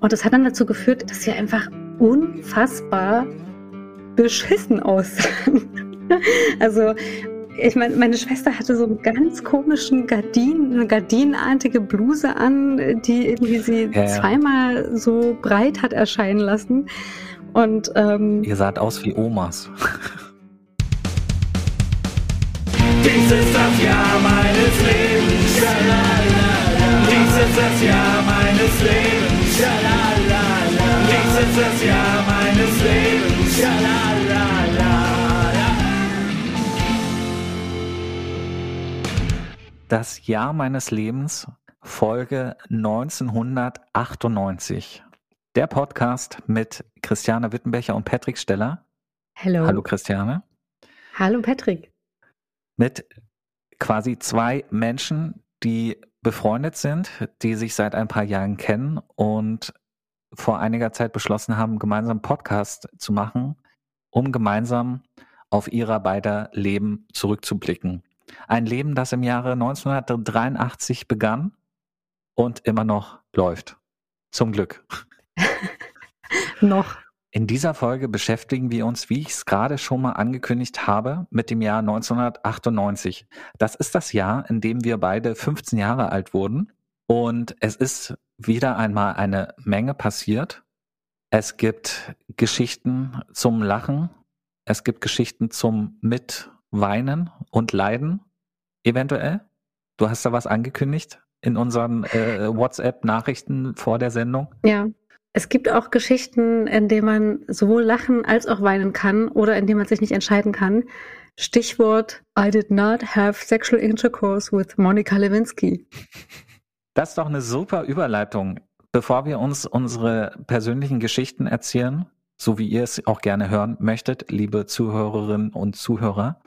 Und das hat dann dazu geführt, dass sie einfach unfassbar beschissen aussahen. also ich meine, meine Schwester hatte so einen ganz komischen Gardinen, eine gardinenartige Bluse an, die irgendwie sie ja, ja. zweimal so breit hat erscheinen lassen. Und ähm, ihr saht aus wie Omas. Dies ist das Jahr meines Lebens. Dies ist das Jahr meines Lebens. Dies ist das Jahr meines Lebens. Das Jahr meines Lebens, Folge 1998. Der Podcast mit Christiane Wittenbecher und Patrick Steller. Hallo. Hallo Christiane. Hallo Patrick mit quasi zwei Menschen, die befreundet sind, die sich seit ein paar Jahren kennen und vor einiger Zeit beschlossen haben, gemeinsam Podcast zu machen, um gemeinsam auf ihrer beider Leben zurückzublicken. Ein Leben, das im Jahre 1983 begann und immer noch läuft. Zum Glück. noch. In dieser Folge beschäftigen wir uns, wie ich es gerade schon mal angekündigt habe, mit dem Jahr 1998. Das ist das Jahr, in dem wir beide 15 Jahre alt wurden. Und es ist wieder einmal eine Menge passiert. Es gibt Geschichten zum Lachen. Es gibt Geschichten zum Mitweinen und Leiden. Eventuell. Du hast da was angekündigt in unseren äh, WhatsApp-Nachrichten vor der Sendung. Ja. Es gibt auch Geschichten, in denen man sowohl lachen als auch weinen kann oder in denen man sich nicht entscheiden kann. Stichwort I did not have sexual intercourse with Monica Lewinsky. Das ist doch eine super Überleitung. Bevor wir uns unsere persönlichen Geschichten erzählen, so wie ihr es auch gerne hören möchtet, liebe Zuhörerinnen und Zuhörer,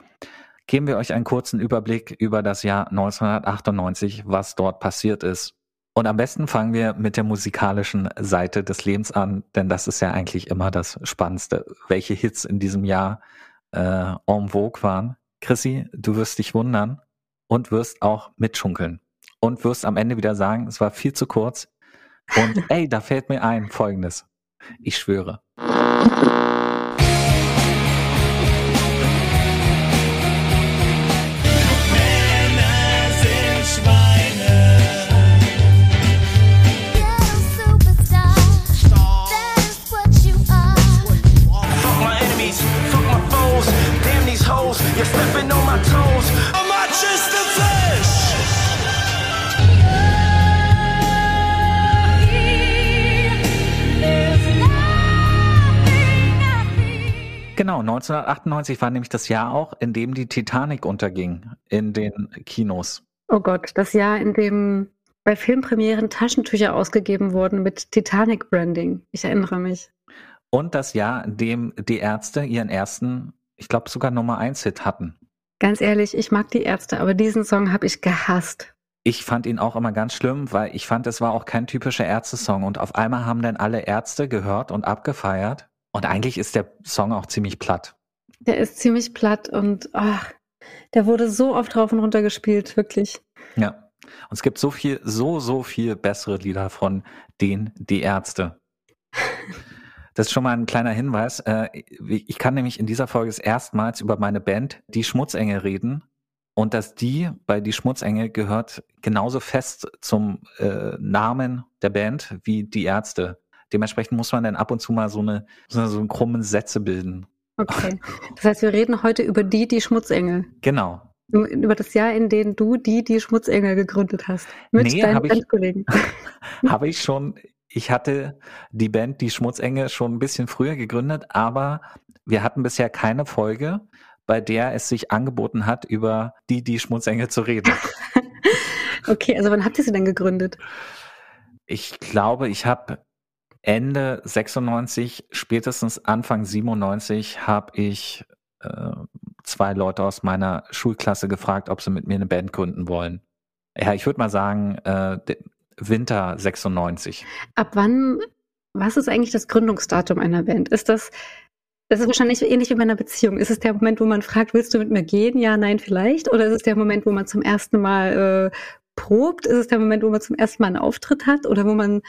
geben wir euch einen kurzen Überblick über das Jahr 1998, was dort passiert ist. Und am besten fangen wir mit der musikalischen Seite des Lebens an, denn das ist ja eigentlich immer das Spannendste, welche Hits in diesem Jahr äh, en vogue waren. Chrissy, du wirst dich wundern und wirst auch mitschunkeln und wirst am Ende wieder sagen, es war viel zu kurz. Und ey, da fällt mir ein Folgendes. Ich schwöre. 1998 war nämlich das Jahr auch, in dem die Titanic unterging in den Kinos. Oh Gott, das Jahr, in dem bei Filmpremieren Taschentücher ausgegeben wurden mit Titanic-Branding. Ich erinnere mich. Und das Jahr, in dem die Ärzte ihren ersten, ich glaube sogar Nummer 1 Hit hatten. Ganz ehrlich, ich mag die Ärzte, aber diesen Song habe ich gehasst. Ich fand ihn auch immer ganz schlimm, weil ich fand, es war auch kein typischer Ärzte-Song. Und auf einmal haben dann alle Ärzte gehört und abgefeiert. Und eigentlich ist der Song auch ziemlich platt. Der ist ziemlich platt und ach, der wurde so oft rauf und runter gespielt, wirklich. Ja. Und es gibt so viel, so, so viel bessere Lieder von denen, die Ärzte. Das ist schon mal ein kleiner Hinweis. Äh, ich kann nämlich in dieser Folge erstmals über meine Band, die Schmutzengel, reden. Und dass die bei die Schmutzengel gehört genauso fest zum äh, Namen der Band wie die Ärzte. Dementsprechend muss man dann ab und zu mal so eine so, so einen krummen Sätze bilden. Okay. Das heißt, wir reden heute über die, die Schmutzengel. Genau. Über das Jahr, in dem du die, die Schmutzengel gegründet hast. Mit nee, deinen Bandkollegen. Habe ich schon. Ich hatte die Band Die Schmutzengel schon ein bisschen früher gegründet, aber wir hatten bisher keine Folge, bei der es sich angeboten hat, über die, die Schmutzengel zu reden. okay, also wann habt ihr sie denn gegründet? Ich glaube, ich habe Ende 96, spätestens Anfang 97 habe ich äh, zwei Leute aus meiner Schulklasse gefragt, ob sie mit mir eine Band gründen wollen. Ja, ich würde mal sagen, äh, Winter 96. Ab wann, was ist eigentlich das Gründungsdatum einer Band? Ist das, das ist wahrscheinlich ähnlich wie bei einer Beziehung. Ist es der Moment, wo man fragt, willst du mit mir gehen? Ja, nein, vielleicht? Oder ist es der Moment, wo man zum ersten Mal äh, probt? Ist es der Moment, wo man zum ersten Mal einen Auftritt hat? Oder wo man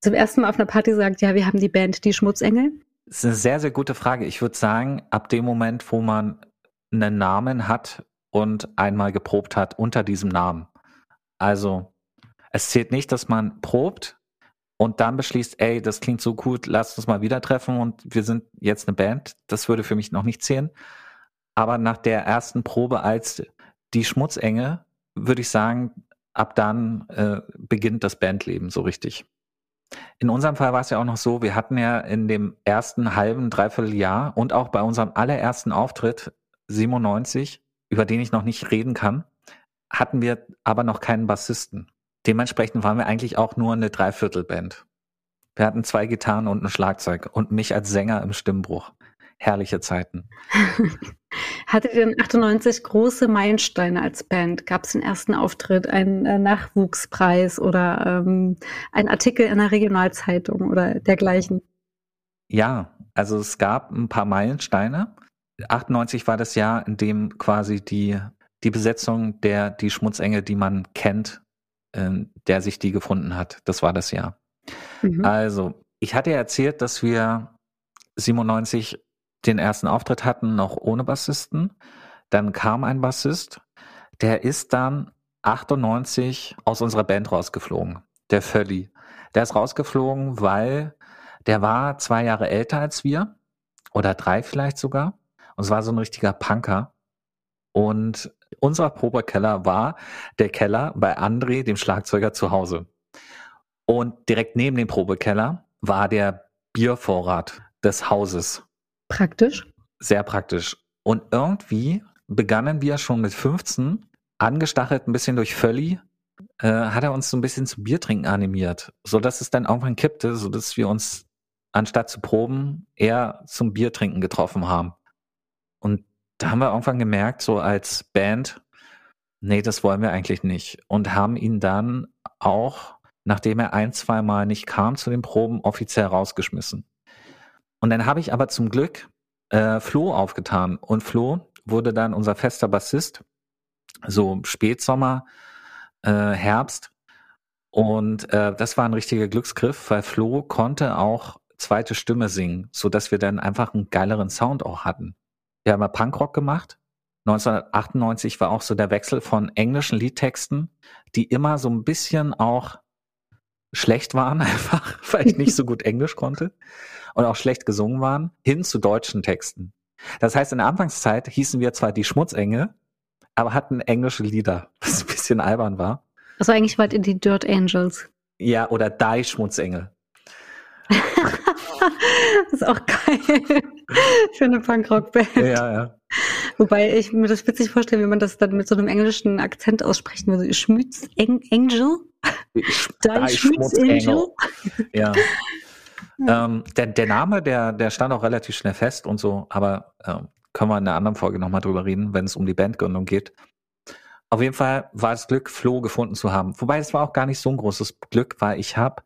zum ersten Mal auf einer Party sagt, ja, wir haben die Band Die Schmutzengel? Das ist eine sehr, sehr gute Frage. Ich würde sagen, ab dem Moment, wo man einen Namen hat und einmal geprobt hat unter diesem Namen. Also es zählt nicht, dass man probt und dann beschließt, ey, das klingt so gut, lasst uns mal wieder treffen und wir sind jetzt eine Band. Das würde für mich noch nicht zählen. Aber nach der ersten Probe als die Schmutzenge würde ich sagen, ab dann äh, beginnt das Bandleben so richtig. In unserem Fall war es ja auch noch so, wir hatten ja in dem ersten halben, dreiviertel Jahr und auch bei unserem allerersten Auftritt 97, über den ich noch nicht reden kann, hatten wir aber noch keinen Bassisten. Dementsprechend waren wir eigentlich auch nur eine Dreiviertelband. Wir hatten zwei Gitarren und ein Schlagzeug und mich als Sänger im Stimmbruch. Herrliche Zeiten. Hattet ihr in 98 große Meilensteine als Band? Gab es den ersten Auftritt, einen äh, Nachwuchspreis oder ähm, einen Artikel in der Regionalzeitung oder dergleichen? Ja, also es gab ein paar Meilensteine. 98 war das Jahr, in dem quasi die, die Besetzung der die Schmutzengel, die man kennt, äh, der sich die gefunden hat. Das war das Jahr. Mhm. Also, ich hatte ja erzählt, dass wir 97 den ersten Auftritt hatten, noch ohne Bassisten. Dann kam ein Bassist, der ist dann 98 aus unserer Band rausgeflogen, der Völli. Der ist rausgeflogen, weil der war zwei Jahre älter als wir oder drei vielleicht sogar. Und es war so ein richtiger Punker. Und unser Probekeller war der Keller bei André, dem Schlagzeuger, zu Hause. Und direkt neben dem Probekeller war der Biervorrat des Hauses. Praktisch. Sehr praktisch. Und irgendwie begannen wir schon mit 15, angestachelt ein bisschen durch Völli, äh, hat er uns so ein bisschen zum Biertrinken animiert, so dass es dann irgendwann kippte, so dass wir uns anstatt zu proben eher zum Biertrinken getroffen haben. Und da haben wir irgendwann gemerkt, so als Band, nee, das wollen wir eigentlich nicht. Und haben ihn dann auch, nachdem er ein, zwei Mal nicht kam zu den Proben, offiziell rausgeschmissen. Und dann habe ich aber zum Glück äh, Flo aufgetan. Und Flo wurde dann unser fester Bassist, so Spätsommer, äh, Herbst. Und äh, das war ein richtiger Glücksgriff, weil Flo konnte auch zweite Stimme singen, so dass wir dann einfach einen geileren Sound auch hatten. Wir haben ja Punkrock gemacht. 1998 war auch so der Wechsel von englischen Liedtexten, die immer so ein bisschen auch schlecht waren, einfach, weil ich nicht so gut Englisch konnte und auch schlecht gesungen waren, hin zu deutschen Texten. Das heißt, in der Anfangszeit hießen wir zwar die Schmutzengel, aber hatten englische Lieder, was ein bisschen albern war. Also eigentlich wart ihr die Dirt Angels. Ja, oder Die Schmutzengel. das ist auch geil. Für eine Punkrock-Band. Ja, ja. Wobei ich mir das witzig vorstelle, wie man das dann mit so einem englischen Akzent aussprechen würde. Schmütz Angel? Die Schmutzengel. Ja. Ähm, der, der Name, der, der stand auch relativ schnell fest und so, aber ähm, können wir in einer anderen Folge nochmal drüber reden, wenn es um die Bandgründung geht. Auf jeden Fall war es Glück, Flo gefunden zu haben. Wobei es war auch gar nicht so ein großes Glück, weil ich habe,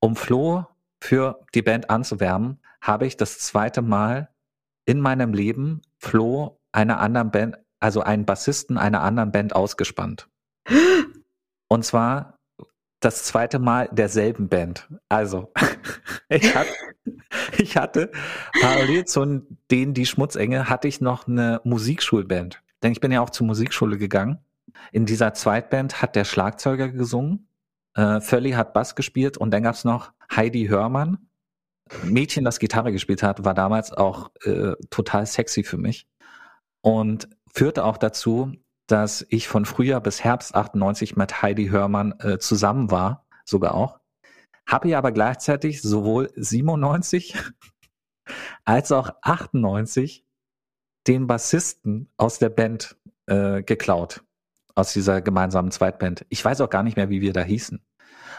um Flo für die Band anzuwärmen, habe ich das zweite Mal in meinem Leben Flo einer anderen Band, also einen Bassisten einer anderen Band ausgespannt. Und zwar das zweite Mal derselben Band. Also, ich hatte, ich hatte parallel zu denen die Schmutzenge hatte ich noch eine Musikschulband. Denn ich bin ja auch zur Musikschule gegangen. In dieser Zweitband hat der Schlagzeuger gesungen, äh, Völli hat Bass gespielt und dann gab's noch Heidi Hörmann. Mädchen, das Gitarre gespielt hat, war damals auch äh, total sexy für mich und führte auch dazu, dass ich von Frühjahr bis Herbst 98 mit Heidi Hörmann äh, zusammen war, sogar auch. Habe ihr aber gleichzeitig sowohl 97 als auch 98 den Bassisten aus der Band äh, geklaut, aus dieser gemeinsamen Zweitband. Ich weiß auch gar nicht mehr, wie wir da hießen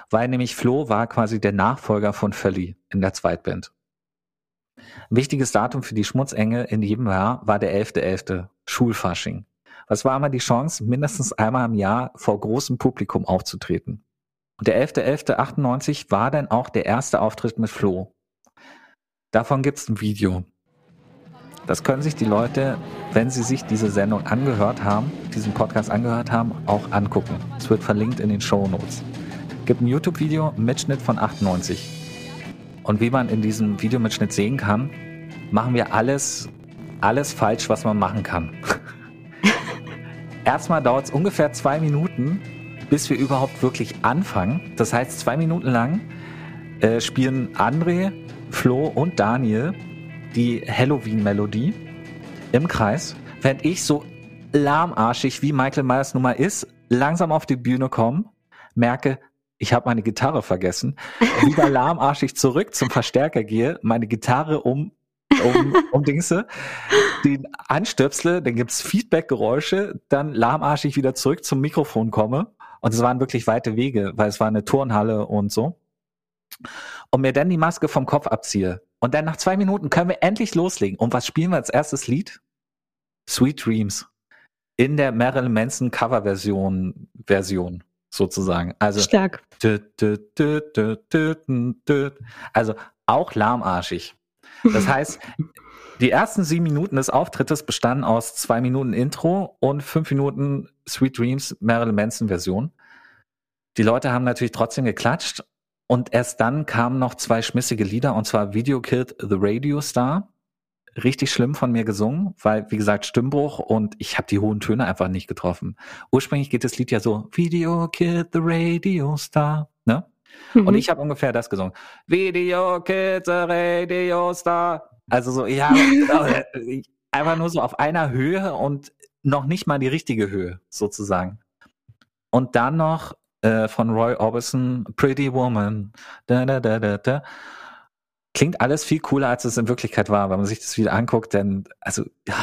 weil nämlich Flo war quasi der Nachfolger von Völli in der Zweitband. Ein wichtiges Datum für die Schmutzengel in jedem Jahr war der 11.11. .11., Schulfasching. Was war immer die Chance, mindestens einmal im Jahr vor großem Publikum aufzutreten. Und der 11.11.98 war dann auch der erste Auftritt mit Flo. Davon gibt's ein Video. Das können sich die Leute, wenn sie sich diese Sendung angehört haben, diesen Podcast angehört haben, auch angucken. Es wird verlinkt in den Show Notes. gibt ein YouTube-Video, Mitschnitt von 98. Und wie man in diesem Videomitschnitt sehen kann, machen wir alles, alles falsch, was man machen kann. Erstmal dauert es ungefähr zwei Minuten, bis wir überhaupt wirklich anfangen. Das heißt, zwei Minuten lang äh, spielen André, Flo und Daniel die Halloween-Melodie im Kreis, während ich so lahmarschig, wie Michael Myers Nummer ist, langsam auf die Bühne komme, merke, ich habe meine Gitarre vergessen, wieder lahmarschig zurück zum Verstärker gehe, meine Gitarre um um, um Dingse, den anstöpsle, dann gibt's Feedback-Geräusche, dann lahmarschig wieder zurück zum Mikrofon komme. Und es waren wirklich weite Wege, weil es war eine Turnhalle und so. Und mir dann die Maske vom Kopf abziehe. Und dann nach zwei Minuten können wir endlich loslegen. Und was spielen wir als erstes Lied? Sweet Dreams. In der Marilyn Manson Coverversion, Version sozusagen. Also, Stark. Also auch lahmarschig. Das heißt, die ersten sieben Minuten des Auftrittes bestanden aus zwei Minuten Intro und fünf Minuten Sweet Dreams Marilyn Manson Version. Die Leute haben natürlich trotzdem geklatscht und erst dann kamen noch zwei schmissige Lieder und zwar Video Killed the Radio Star. Richtig schlimm von mir gesungen, weil, wie gesagt, Stimmbruch und ich habe die hohen Töne einfach nicht getroffen. Ursprünglich geht das Lied ja so, Video Killed the Radio Star, ne? Mhm. Und ich habe ungefähr das gesungen. Video Kids Radio Star. Also so, ja, einfach nur so auf einer Höhe und noch nicht mal die richtige Höhe, sozusagen. Und dann noch äh, von Roy Orbison, Pretty Woman. Da, da, da, da, da. Klingt alles viel cooler, als es in Wirklichkeit war, wenn man sich das wieder anguckt, denn, also, ja,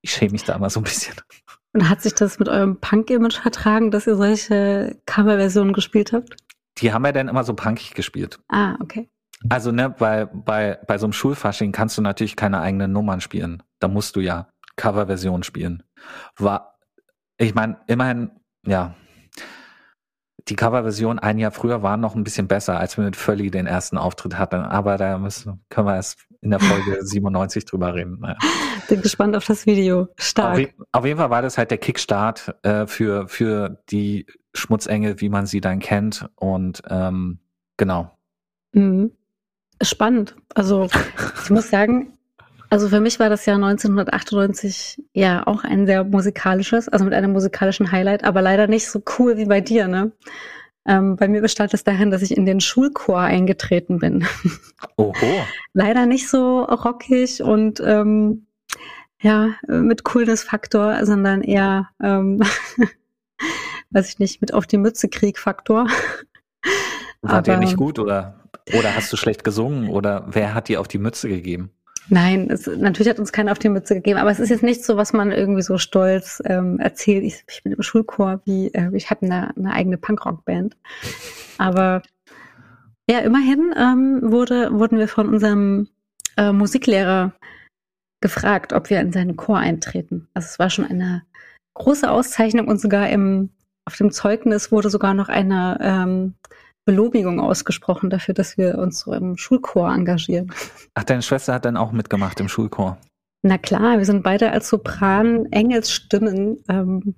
ich schäme mich da immer so ein bisschen. Und hat sich das mit eurem Punk-Image vertragen, dass ihr solche Coverversionen gespielt habt? Die haben ja dann immer so punkig gespielt. Ah, okay. Also, ne, bei, bei, bei so einem Schulfasching kannst du natürlich keine eigenen Nummern spielen. Da musst du ja Coverversion spielen. War, ich meine, immerhin, ja, die Coverversion ein Jahr früher war noch ein bisschen besser, als wir mit Völli den ersten Auftritt hatten. Aber da müssen, können wir erst in der Folge 97 drüber reden. Naja. Bin gespannt auf das Video. Stark. Auf, auf jeden Fall war das halt der Kickstart äh, für, für die Schmutzengel, wie man sie dann kennt. Und ähm, genau. Mhm. Spannend. Also ich muss sagen, also für mich war das Jahr 1998 ja auch ein sehr musikalisches, also mit einem musikalischen Highlight, aber leider nicht so cool wie bei dir, ne? Ähm, bei mir bestand es dahin, dass ich in den Schulchor eingetreten bin. Oho. leider nicht so rockig und ähm, ja, mit Coolness-Faktor, sondern eher, ähm, weiß ich nicht, mit auf die Mütze Krieg-Faktor. War dir nicht gut oder, oder hast du schlecht gesungen oder wer hat dir auf die Mütze gegeben? Nein, es, natürlich hat uns keiner auf die Mütze gegeben, aber es ist jetzt nicht so, was man irgendwie so stolz ähm, erzählt. Ich, ich bin im Schulchor, wie äh, ich hatte eine, eine eigene Punkrock-Band. Aber ja, immerhin ähm, wurde, wurden wir von unserem äh, Musiklehrer gefragt, ob wir in seinen Chor eintreten. Also es war schon eine große Auszeichnung und sogar im, auf dem Zeugnis wurde sogar noch eine ähm, Belobigung ausgesprochen dafür, dass wir uns so im Schulchor engagieren. Ach, deine Schwester hat dann auch mitgemacht im Schulchor? Na klar, wir sind beide als Sopran Engelsstimmen, ähm,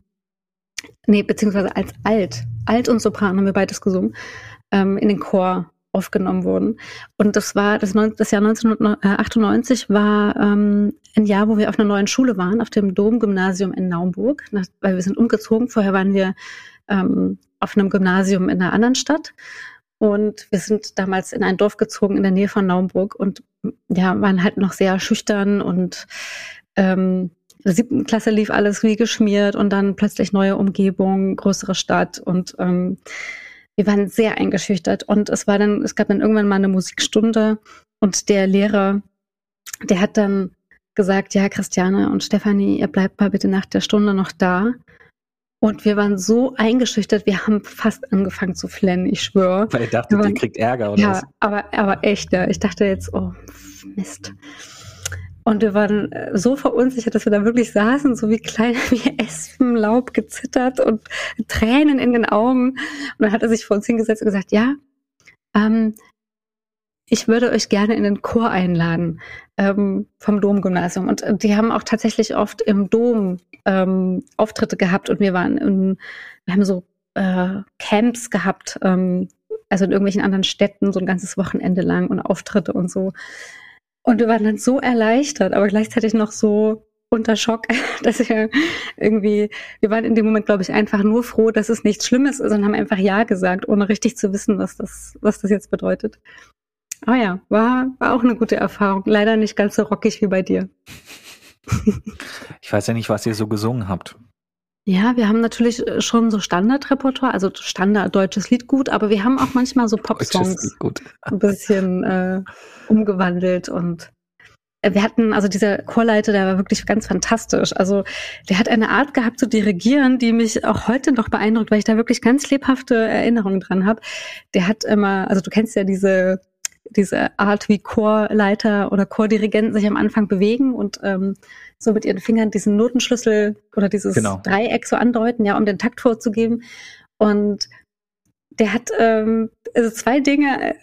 nee, beziehungsweise als Alt, Alt und Sopran haben wir beides gesungen, ähm, in den Chor aufgenommen wurden. Und das war das, das Jahr 1998 war ähm, ein Jahr, wo wir auf einer neuen Schule waren, auf dem Domgymnasium in Naumburg, nach, weil wir sind umgezogen. Vorher waren wir ähm, auf einem Gymnasium in einer anderen Stadt. Und wir sind damals in ein Dorf gezogen in der Nähe von Naumburg und ja, waren halt noch sehr schüchtern und ähm, siebten Klasse lief alles wie geschmiert und dann plötzlich neue Umgebung, größere Stadt und ähm, wir waren sehr eingeschüchtert und es war dann, es gab dann irgendwann mal eine Musikstunde und der Lehrer, der hat dann gesagt, ja, Christiane und Stefanie, ihr bleibt mal bitte nach der Stunde noch da. Und wir waren so eingeschüchtert, wir haben fast angefangen zu flennen, ich schwöre. Weil ihr dachtet, ihr kriegt Ärger oder ja, was? Aber, aber echt, ja. Ich dachte jetzt, oh, Mist. Und wir waren äh, so verunsichert, dass wir da wirklich saßen, so wie kleine wie Espenlaub gezittert und Tränen in den Augen. Und dann hat er sich vor uns hingesetzt und gesagt, ja, ähm, ich würde euch gerne in den Chor einladen ähm, vom Domgymnasium. Und äh, die haben auch tatsächlich oft im Dom ähm, Auftritte gehabt und wir waren in, wir haben so äh, Camps gehabt, ähm, also in irgendwelchen anderen Städten, so ein ganzes Wochenende lang und Auftritte und so. Und wir waren dann so erleichtert, aber gleichzeitig noch so unter Schock, dass wir irgendwie, wir waren in dem Moment, glaube ich, einfach nur froh, dass es nichts Schlimmes ist und haben einfach Ja gesagt, ohne richtig zu wissen, was das, was das jetzt bedeutet. Aber ja, war, war auch eine gute Erfahrung. Leider nicht ganz so rockig wie bei dir. ich weiß ja nicht, was ihr so gesungen habt. Ja, wir haben natürlich äh, schon so Standardrepertoire, also Standard deutsches Lied gut, aber wir haben auch manchmal so Popsongs ein bisschen äh, umgewandelt und äh, wir hatten, also dieser Chorleiter, der war wirklich ganz fantastisch. Also der hat eine Art gehabt zu dirigieren, die mich auch heute noch beeindruckt, weil ich da wirklich ganz lebhafte Erinnerungen dran habe. Der hat immer, also du kennst ja diese diese Art, wie Chorleiter oder Chordirigenten sich am Anfang bewegen und ähm, so mit ihren Fingern diesen Notenschlüssel oder dieses genau. Dreieck so andeuten, ja, um den Takt vorzugeben. Und der hat ähm, also zwei Dinge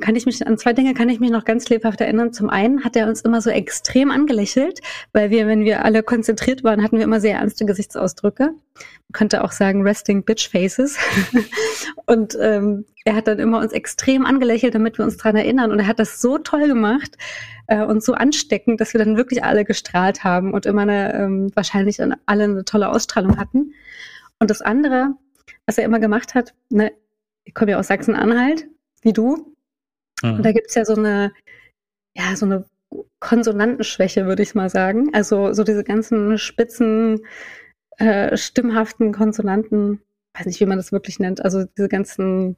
kann ich mich an zwei Dinge kann ich mich noch ganz lebhaft erinnern. Zum einen hat er uns immer so extrem angelächelt, weil wir, wenn wir alle konzentriert waren, hatten wir immer sehr ernste Gesichtsausdrücke. Man könnte auch sagen resting bitch faces. und ähm, er hat dann immer uns extrem angelächelt, damit wir uns dran erinnern. Und er hat das so toll gemacht äh, und so ansteckend, dass wir dann wirklich alle gestrahlt haben und immer eine, ähm, wahrscheinlich alle eine tolle Ausstrahlung hatten. Und das andere, was er immer gemacht hat, ne, ich komme ja aus Sachsen-Anhalt, wie du, Mhm. Und da gibt's ja so eine, ja, so eine Konsonantenschwäche, würde ich mal sagen. Also so diese ganzen spitzen, äh, stimmhaften Konsonanten, weiß nicht, wie man das wirklich nennt, also diese ganzen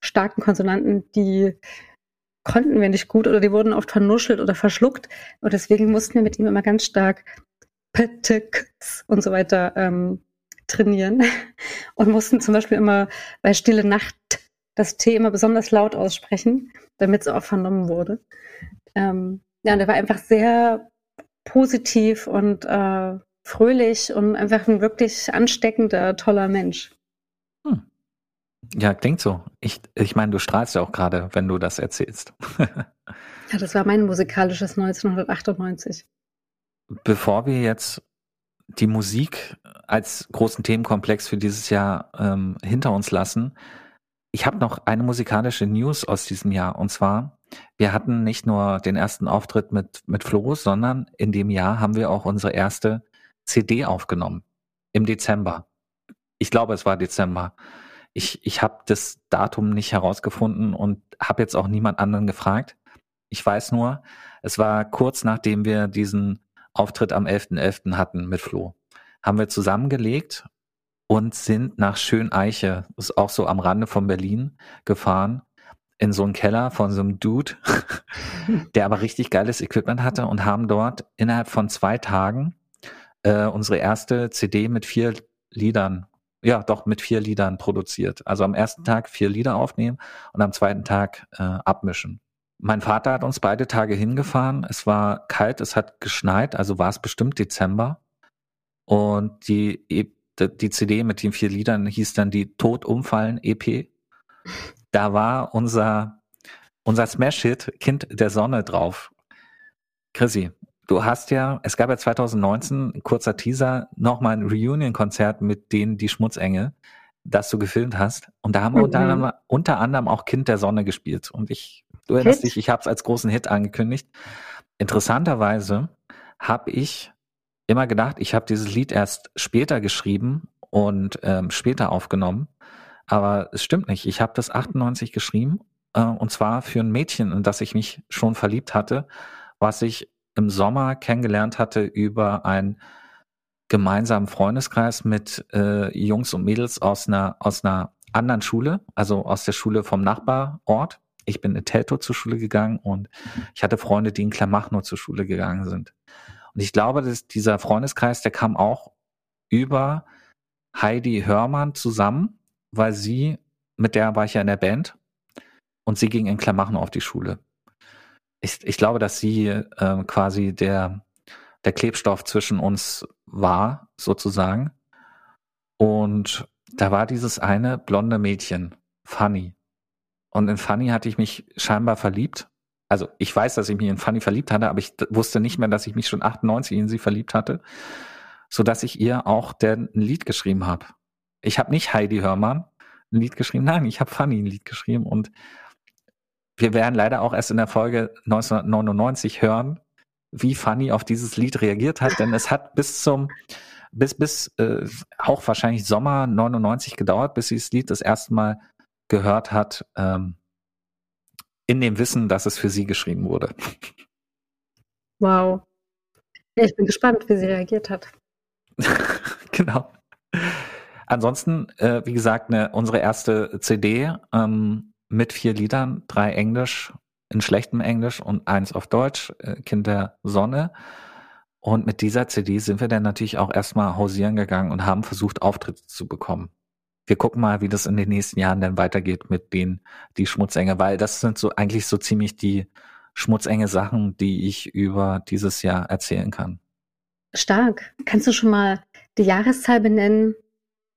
starken Konsonanten, die konnten wir nicht gut oder die wurden oft vernuschelt oder verschluckt. Und deswegen mussten wir mit ihm immer ganz stark Peteks und so weiter ähm, trainieren und mussten zum Beispiel immer bei Stille Nacht das T immer besonders laut aussprechen, damit es auch vernommen wurde. Ähm, ja, und er war einfach sehr positiv und äh, fröhlich und einfach ein wirklich ansteckender, toller Mensch. Hm. Ja, klingt so. Ich, ich meine, du strahlst ja auch gerade, wenn du das erzählst. ja, das war mein musikalisches 1998. Bevor wir jetzt die Musik als großen Themenkomplex für dieses Jahr ähm, hinter uns lassen, ich habe noch eine musikalische News aus diesem Jahr und zwar, wir hatten nicht nur den ersten Auftritt mit, mit Flo, sondern in dem Jahr haben wir auch unsere erste CD aufgenommen. Im Dezember. Ich glaube, es war Dezember. Ich, ich habe das Datum nicht herausgefunden und habe jetzt auch niemand anderen gefragt. Ich weiß nur, es war kurz nachdem wir diesen Auftritt am 11.11. .11. hatten mit Flo. Haben wir zusammengelegt und sind nach Schöneiche, ist auch so am Rande von Berlin, gefahren in so einen Keller von so einem Dude, der aber richtig geiles Equipment hatte und haben dort innerhalb von zwei Tagen äh, unsere erste CD mit vier Liedern, ja doch mit vier Liedern produziert. Also am ersten Tag vier Lieder aufnehmen und am zweiten Tag äh, abmischen. Mein Vater hat uns beide Tage hingefahren. Es war kalt, es hat geschneit, also war es bestimmt Dezember. Und die e die CD mit den vier Liedern hieß dann die Tod umfallen EP. Da war unser, unser Smash-Hit Kind der Sonne drauf. Chrissy, du hast ja, es gab ja 2019, kurzer Teaser, nochmal ein Reunion-Konzert mit denen die Schmutzengel, das du gefilmt hast. Und da haben wir mhm. unter, anderem, unter anderem auch Kind der Sonne gespielt. Und ich, du erinnerst Hit? dich, ich habe es als großen Hit angekündigt. Interessanterweise habe ich immer gedacht, ich habe dieses Lied erst später geschrieben und ähm, später aufgenommen. Aber es stimmt nicht. Ich habe das 98 geschrieben äh, und zwar für ein Mädchen, in das ich mich schon verliebt hatte, was ich im Sommer kennengelernt hatte über einen gemeinsamen Freundeskreis mit äh, Jungs und Mädels aus einer aus einer anderen Schule, also aus der Schule vom Nachbarort. Ich bin in Telto zur Schule gegangen und ich hatte Freunde, die in Klamachno zur Schule gegangen sind. Und ich glaube, dass dieser Freundeskreis, der kam auch über Heidi Hörmann zusammen, weil sie, mit der war ich ja in der Band und sie ging in Klamachen auf die Schule. Ich, ich glaube, dass sie äh, quasi der, der Klebstoff zwischen uns war, sozusagen. Und da war dieses eine blonde Mädchen, Fanny. Und in Fanny hatte ich mich scheinbar verliebt also ich weiß, dass ich mich in Fanny verliebt hatte, aber ich wusste nicht mehr, dass ich mich schon 98 in sie verliebt hatte, so dass ich ihr auch der, ein Lied geschrieben habe. Ich habe nicht Heidi Hörmann ein Lied geschrieben? Nein, ich habe Fanny ein Lied geschrieben und wir werden leider auch erst in der Folge 1999 hören, wie Fanny auf dieses Lied reagiert hat, denn es hat bis zum bis bis äh, auch wahrscheinlich Sommer 99 gedauert, bis sie das Lied das erste Mal gehört hat, ähm, in dem Wissen, dass es für sie geschrieben wurde. Wow. Ich bin gespannt, wie sie reagiert hat. genau. Ansonsten, äh, wie gesagt, ne, unsere erste CD ähm, mit vier Liedern, drei Englisch, in schlechtem Englisch und eins auf Deutsch, äh, Kind der Sonne. Und mit dieser CD sind wir dann natürlich auch erstmal hausieren gegangen und haben versucht, Auftritte zu bekommen. Wir gucken mal, wie das in den nächsten Jahren dann weitergeht mit den, die Schmutzenge, weil das sind so eigentlich so ziemlich die schmutzenge Sachen, die ich über dieses Jahr erzählen kann. Stark. Kannst du schon mal die Jahreszahl benennen,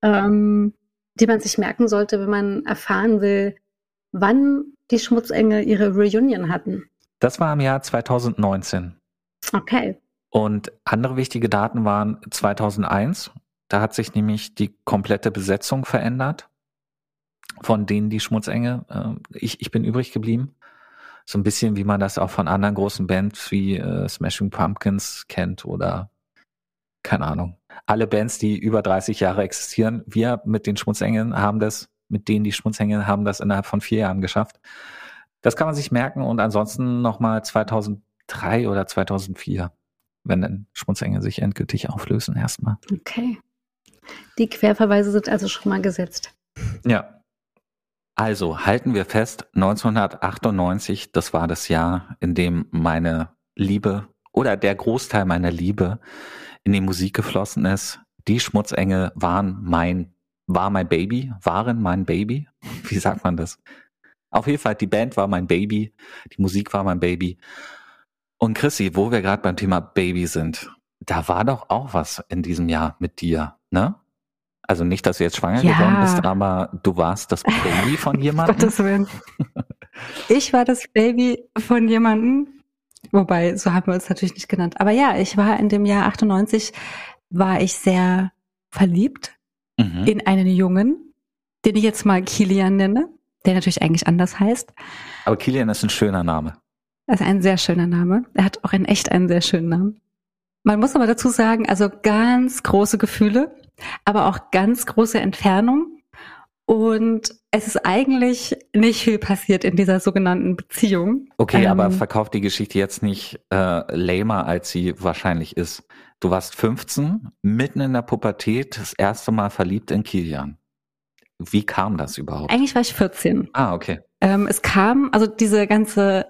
ähm, die man sich merken sollte, wenn man erfahren will, wann die Schmutzengel ihre Reunion hatten? Das war im Jahr 2019. Okay. Und andere wichtige Daten waren 2001. Da hat sich nämlich die komplette Besetzung verändert, von denen die Schmutzenge. Äh, ich, ich bin übrig geblieben. So ein bisschen wie man das auch von anderen großen Bands wie äh, Smashing Pumpkins kennt oder keine Ahnung. Alle Bands, die über 30 Jahre existieren, wir mit den Schmutzengeln haben das, mit denen die Schmutzengel haben das innerhalb von vier Jahren geschafft. Das kann man sich merken und ansonsten nochmal 2003 oder 2004, wenn dann Schmutzengel sich endgültig auflösen erstmal. Okay. Die Querverweise sind also schon mal gesetzt. Ja. Also halten wir fest, 1998, das war das Jahr, in dem meine Liebe oder der Großteil meiner Liebe in die Musik geflossen ist. Die Schmutzengel waren mein, war mein Baby, waren mein Baby. Wie sagt man das? Auf jeden Fall, die Band war mein Baby, die Musik war mein Baby. Und Chrissy, wo wir gerade beim Thema Baby sind, da war doch auch was in diesem Jahr mit dir, ne? Also nicht, dass du jetzt schwanger ja. geworden bist, aber du warst das Baby von jemandem. Gottes Willen. Ich war das Baby von jemandem. Wobei, so haben wir uns natürlich nicht genannt. Aber ja, ich war in dem Jahr 98, war ich sehr verliebt mhm. in einen Jungen, den ich jetzt mal Kilian nenne, der natürlich eigentlich anders heißt. Aber Kilian ist ein schöner Name. Das ist ein sehr schöner Name. Er hat auch in echt einen sehr schönen Namen. Man muss aber dazu sagen, also ganz große Gefühle, aber auch ganz große Entfernung. Und es ist eigentlich nicht viel passiert in dieser sogenannten Beziehung. Okay, ähm, aber verkauft die Geschichte jetzt nicht äh, lamer, als sie wahrscheinlich ist. Du warst 15, mitten in der Pubertät, das erste Mal verliebt in Kilian. Wie kam das überhaupt? Eigentlich war ich 14. Ah, okay. Ähm, es kam, also diese ganze,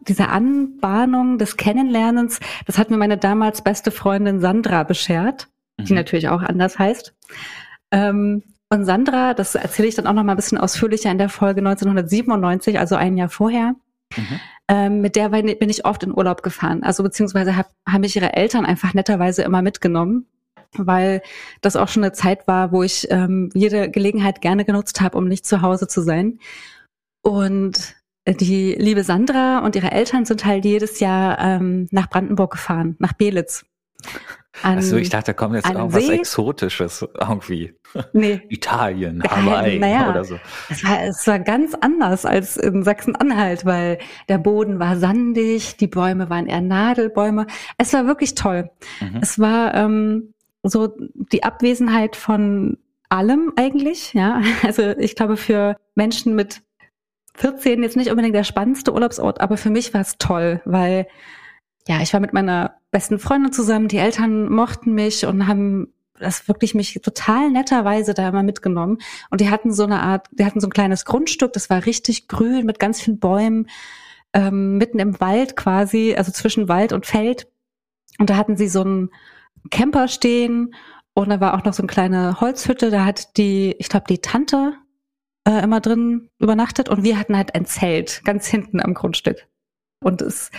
diese Anbahnung des Kennenlernens, das hat mir meine damals beste Freundin Sandra beschert, mhm. die natürlich auch anders heißt. Ähm, und Sandra, das erzähle ich dann auch noch mal ein bisschen ausführlicher in der Folge 1997, also ein Jahr vorher. Mhm. Ähm, mit der bin ich oft in Urlaub gefahren. Also beziehungsweise hab, haben mich ihre Eltern einfach netterweise immer mitgenommen, weil das auch schon eine Zeit war, wo ich ähm, jede Gelegenheit gerne genutzt habe, um nicht zu Hause zu sein. Und die liebe Sandra und ihre Eltern sind halt jedes Jahr ähm, nach Brandenburg gefahren, nach Belitz. Also ich dachte, da kommt jetzt irgendwas See. Exotisches irgendwie. Nee. Italien, Hawaii naja, oder so. Es war, es war ganz anders als in Sachsen-Anhalt, weil der Boden war sandig, die Bäume waren eher Nadelbäume. Es war wirklich toll. Mhm. Es war ähm, so die Abwesenheit von allem eigentlich, ja. Also ich glaube, für Menschen mit 14 jetzt nicht unbedingt der spannendste Urlaubsort, aber für mich war es toll, weil ja, ich war mit meiner besten Freundin zusammen, die Eltern mochten mich und haben das wirklich mich total netterweise da immer mitgenommen. Und die hatten so eine Art, die hatten so ein kleines Grundstück, das war richtig grün mit ganz vielen Bäumen, ähm, mitten im Wald quasi, also zwischen Wald und Feld. Und da hatten sie so einen Camper stehen und da war auch noch so eine kleine Holzhütte, da hat die, ich glaube, die Tante äh, immer drin übernachtet und wir hatten halt ein Zelt ganz hinten am Grundstück. Und es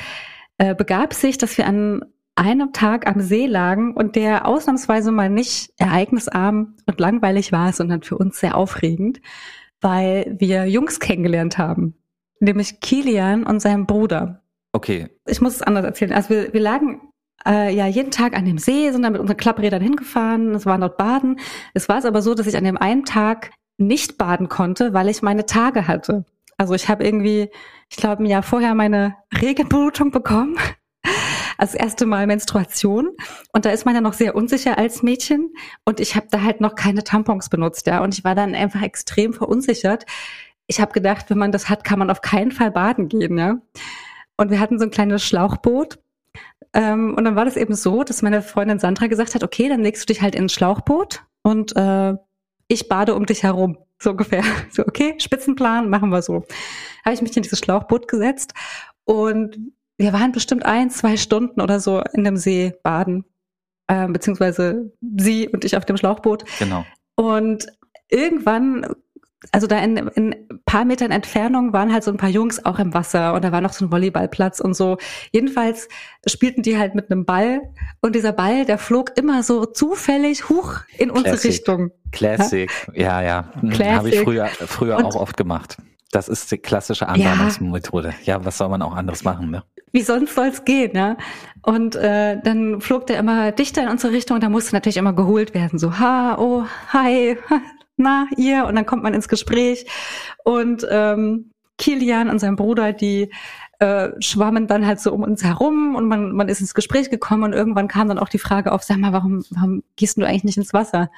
äh, begab sich, dass wir an einem Tag am See lagen und der ausnahmsweise mal nicht ereignisarm und langweilig war, sondern für uns sehr aufregend, weil wir Jungs kennengelernt haben, nämlich Kilian und seinen Bruder. Okay. Ich muss es anders erzählen. Also wir, wir lagen äh, ja jeden Tag an dem See, sind dann mit unseren Klapprädern hingefahren, es war dort baden. Es war es aber so, dass ich an dem einen Tag nicht baden konnte, weil ich meine Tage hatte. Also ich habe irgendwie, ich glaube, ein Jahr vorher meine Regelblutung bekommen. Das erste Mal Menstruation. Und da ist man ja noch sehr unsicher als Mädchen. Und ich habe da halt noch keine Tampons benutzt, ja. Und ich war dann einfach extrem verunsichert. Ich habe gedacht, wenn man das hat, kann man auf keinen Fall baden gehen, ja. Und wir hatten so ein kleines Schlauchboot. Ähm, und dann war das eben so, dass meine Freundin Sandra gesagt hat, okay, dann legst du dich halt ins Schlauchboot und äh, ich bade um dich herum. So ungefähr. So, okay, Spitzenplan, machen wir so. Habe ich mich in dieses Schlauchboot gesetzt und wir waren bestimmt ein, zwei Stunden oder so in dem See baden. Äh, beziehungsweise sie und ich auf dem Schlauchboot. Genau. Und irgendwann also da in, in paar Metern Entfernung waren halt so ein paar Jungs auch im Wasser und da war noch so ein Volleyballplatz und so. Jedenfalls spielten die halt mit einem Ball und dieser Ball, der flog immer so zufällig hoch in unsere Classic. Richtung. Classic, ja, ja. Hm, Classic. Habe ich früher, früher Und- auch oft gemacht. Das ist die klassische Anwendungsmethode. Ja. was soll man auch anderes machen, ne? Wie sonst soll's gehen, ja? Und äh, dann flog der immer dichter in unsere Richtung und da musste natürlich immer geholt werden. So, ha, oh, hi, na, ihr. Und dann kommt man ins Gespräch. Und ähm, Kilian und sein Bruder, die äh, schwammen dann halt so um uns herum und man, man ist ins Gespräch gekommen und irgendwann kam dann auch die Frage auf, sag mal, warum, warum gehst du eigentlich nicht ins Wasser?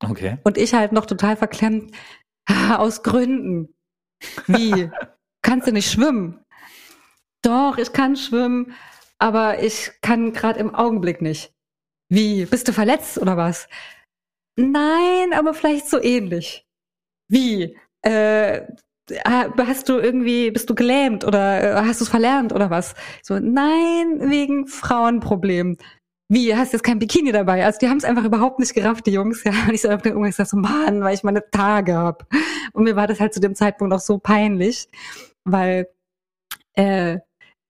Okay. Und ich halt noch total verklemmt, "Ah, aus Gründen. Wie? Kannst du nicht schwimmen? Doch, ich kann schwimmen, aber ich kann gerade im Augenblick nicht. Wie? Bist du verletzt oder was? Nein, aber vielleicht so ähnlich. Wie? Äh, hast du irgendwie, bist du gelähmt oder äh, hast du es verlernt oder was? So, nein, wegen Frauenproblem. Wie, hast jetzt kein Bikini dabei? Also die haben es einfach überhaupt nicht gerafft, die Jungs. Ja, und ich so irgendwann gesagt, so, Mann, weil ich meine Tage hab. Und mir war das halt zu dem Zeitpunkt auch so peinlich, weil äh,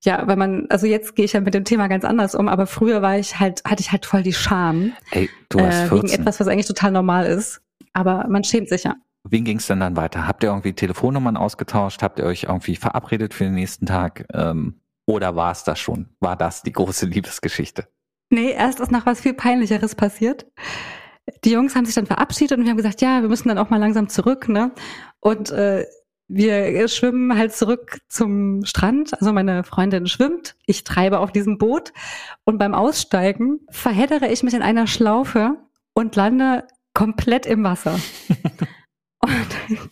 ja, weil man, also jetzt gehe ich ja mit dem Thema ganz anders um, aber früher war ich halt, hatte ich halt voll die Scham Ey, du warst äh, wegen 14. etwas, was eigentlich total normal ist. Aber man schämt sich ja. Wie ging es denn dann weiter? Habt ihr irgendwie Telefonnummern ausgetauscht? Habt ihr euch irgendwie verabredet für den nächsten Tag? Ähm, oder war es das schon? War das die große Liebesgeschichte? Nee, erst ist noch was viel Peinlicheres passiert. Die Jungs haben sich dann verabschiedet und wir haben gesagt, ja, wir müssen dann auch mal langsam zurück, ne? Und äh, wir schwimmen halt zurück zum Strand. Also meine Freundin schwimmt, ich treibe auf diesem Boot und beim Aussteigen verheddere ich mich in einer Schlaufe und lande komplett im Wasser. und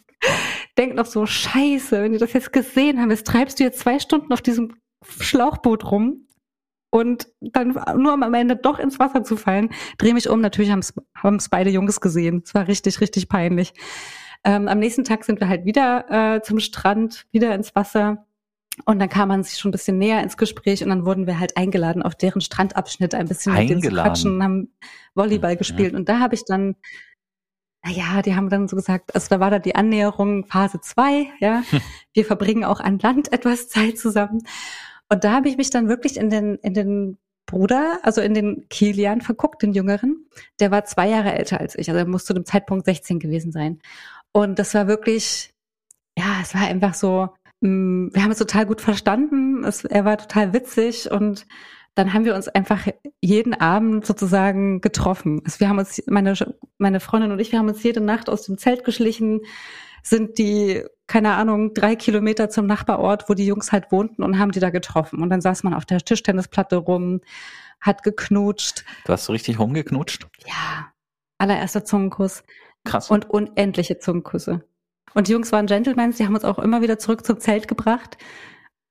denk noch so, scheiße, wenn die das jetzt gesehen haben, jetzt treibst du jetzt zwei Stunden auf diesem Schlauchboot rum und dann nur um am Ende doch ins Wasser zu fallen, drehe mich um. Natürlich haben es beide Jungs gesehen. Es war richtig, richtig peinlich. Ähm, am nächsten Tag sind wir halt wieder äh, zum Strand, wieder ins Wasser. Und dann kam man sich schon ein bisschen näher ins Gespräch und dann wurden wir halt eingeladen, auf deren Strandabschnitt ein bisschen mit denen zu Eingeladen? quatschen, haben Volleyball Ja. gespielt. Und da habe ich dann, naja, die haben dann so gesagt, also da war da die Annäherung Phase zwei, ja. Wir verbringen auch an Land etwas Zeit zusammen. Und da habe ich mich dann wirklich in den, in den Bruder, also in den Kilian verguckt, den Jüngeren. Der war zwei Jahre älter als ich, also er muss zu dem Zeitpunkt 16 gewesen sein. Und das war wirklich, ja, es war einfach so, mh, wir haben es total gut verstanden. Es, er war total witzig und dann haben wir uns einfach jeden Abend sozusagen getroffen. Also wir haben uns, meine, meine Freundin und ich, wir haben uns jede Nacht aus dem Zelt geschlichen, sind die, keine Ahnung, drei Kilometer zum Nachbarort, wo die Jungs halt wohnten und haben die da getroffen. Und dann saß man auf der Tischtennisplatte rum, hat geknutscht. Du hast so richtig rumgeknutscht? Ja, allererster Zungenkuss Krass. und unendliche Zungenküsse. Und die Jungs waren Gentlemans, die haben uns auch immer wieder zurück zum Zelt gebracht.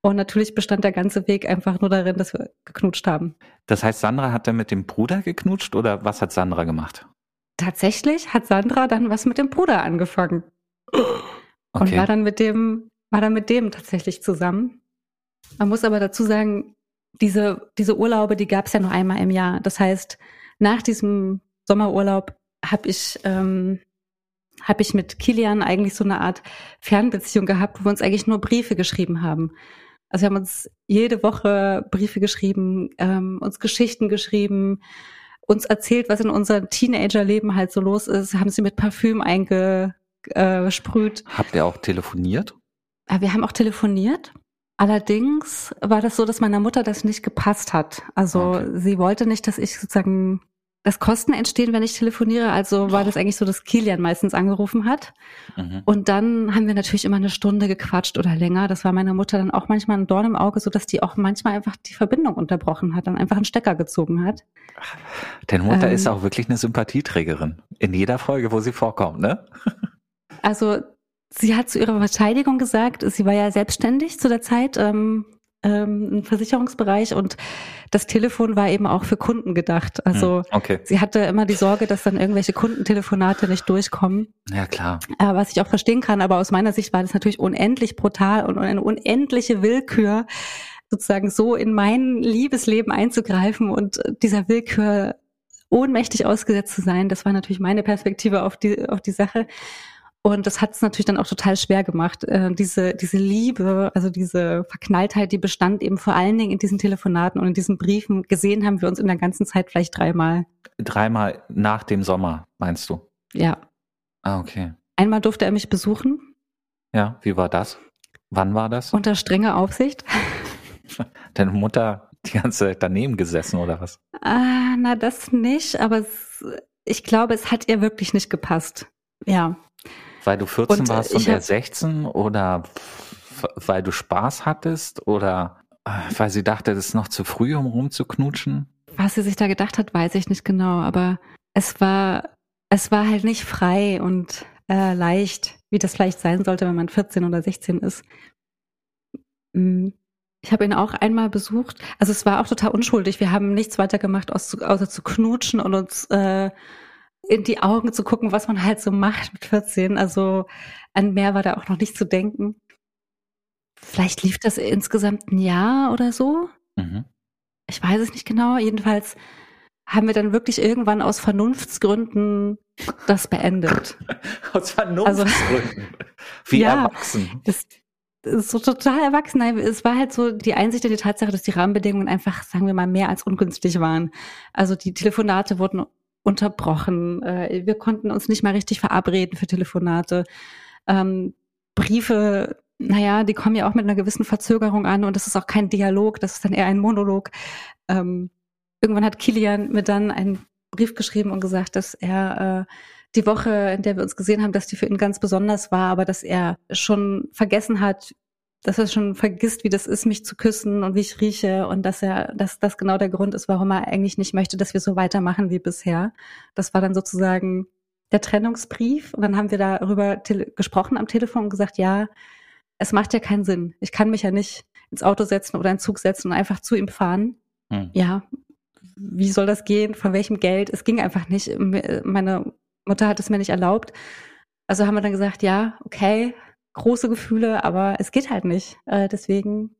Und natürlich bestand der ganze Weg einfach nur darin, dass wir geknutscht haben. das heißt, Sandra hat dann mit dem Bruder geknutscht oder was hat Sandra gemacht? Tatsächlich hat Sandra dann was mit dem Bruder angefangen und Okay. war dann mit dem, war dann mit dem tatsächlich zusammen. Man muss aber dazu sagen, diese, diese Urlaube, die gab es ja nur einmal im Jahr. Das heißt, nach diesem Sommerurlaub habe ich, ähm, habe ich mit Kilian eigentlich so eine Art Fernbeziehung gehabt, wo wir uns eigentlich nur Briefe geschrieben haben. Also wir haben uns jede Woche Briefe geschrieben, ähm, uns Geschichten geschrieben, uns erzählt, was in unserem Teenagerleben halt so los ist, haben sie mit Parfüm eingesprüht. Habt ihr auch telefoniert? Ja, Wir haben auch telefoniert. Allerdings war das so, dass meiner Mutter das nicht gepasst hat. Also Okay. sie wollte nicht, dass ich sozusagen dass Kosten entstehen, wenn ich telefoniere. Also war das eigentlich so, dass Kilian meistens angerufen hat. Mhm. Und dann haben wir natürlich immer eine Stunde gequatscht oder länger. Das war meiner Mutter dann auch manchmal ein Dorn im Auge, so dass die auch manchmal einfach die Verbindung unterbrochen hat, dann einfach einen Stecker gezogen hat. Deine Mutter ähm, ist auch wirklich eine Sympathieträgerin. In jeder Folge, wo sie vorkommt, ne? Also sie hat zu ihrer Verteidigung gesagt, sie war ja selbstständig zu der Zeit, ähm, ähm, Versicherungsbereich und das Telefon war eben auch für Kunden gedacht. Also hm, okay. sie hatte immer die Sorge, dass dann irgendwelche Kundentelefonate nicht durchkommen. Ja, klar. Äh, was ich auch verstehen kann, aber aus meiner Sicht war das natürlich unendlich brutal und eine unendliche Willkür, sozusagen so in mein Liebesleben einzugreifen und dieser Willkür ohnmächtig ausgesetzt zu sein. Das war natürlich meine Perspektive auf die, auf die Sache. Und das hat es natürlich dann auch total schwer gemacht. Äh, diese, diese Liebe, also diese Verknalltheit, die bestand eben vor allen Dingen in diesen Telefonaten und in diesen Briefen. Gesehen haben wir uns in der ganzen Zeit vielleicht dreimal. Dreimal nach dem Sommer, meinst du? Ja. Ah, okay. Einmal durfte er mich besuchen. Ja, wie war das? Wann war das? Unter strenger Aufsicht. Deine Mutter die ganze Zeit daneben gesessen oder was? Ah, na, das nicht, aber es, ich glaube, es hat ihr wirklich nicht gepasst. Ja. Weil du 14 und warst und er 16 oder weil du Spaß hattest oder äh, weil sie dachte, das ist noch zu früh, um rumzuknutschen? Was sie sich da gedacht hat, weiß ich nicht genau, aber es war, es war halt nicht frei und äh, leicht, wie das vielleicht sein sollte, wenn man 14 oder 16 ist. Mm. Ich habe ihn auch einmal besucht. Also es war auch total unschuldig. Wir haben nichts weiter gemacht, außer zu knutschen und uns äh, in die Augen zu gucken, was man halt so macht mit 14. Also an mehr war da auch noch nicht zu denken. Vielleicht lief das insgesamt ein Jahr oder so. Mhm. Ich weiß es nicht genau. Jedenfalls haben wir dann wirklich irgendwann aus Vernunftsgründen das beendet. aus Vernunftsgründen? Also, Wie ja, erwachsen. Das, das ist so total erwachsen. Es war halt so die Einsicht in die Tatsache, dass die Rahmenbedingungen einfach, sagen wir mal, mehr als ungünstig waren. Also die Telefonate wurden unterbrochen. Äh, wir konnten uns nicht mal richtig verabreden für Telefonate. Ähm, Briefe, naja, die kommen ja auch mit einer gewissen Verzögerung an und das ist auch kein Dialog, das ist dann eher ein Monolog. Ähm, irgendwann hat Kilian mir dann einen Brief geschrieben und gesagt, dass er äh, die Woche, in der wir uns gesehen haben, dass die für ihn ganz besonders war, aber dass er schon vergessen hat, dass er schon vergisst, wie das ist, mich zu küssen und wie ich rieche und dass er, dass das genau der Grund ist, warum er eigentlich nicht möchte, dass wir so weitermachen wie bisher. Das war dann sozusagen der Trennungsbrief und dann haben wir darüber gesprochen am Telefon und gesagt, ja, es macht ja keinen Sinn. Ich kann mich ja nicht ins Auto setzen oder in den Zug setzen und einfach zu ihm fahren. Hm. Ja, wie soll das gehen? Von welchem Geld? Es ging einfach nicht. Meine Mutter hat es mir nicht erlaubt. Also haben wir dann gesagt, ja, okay, große Gefühle, aber es geht halt nicht. Äh, deswegen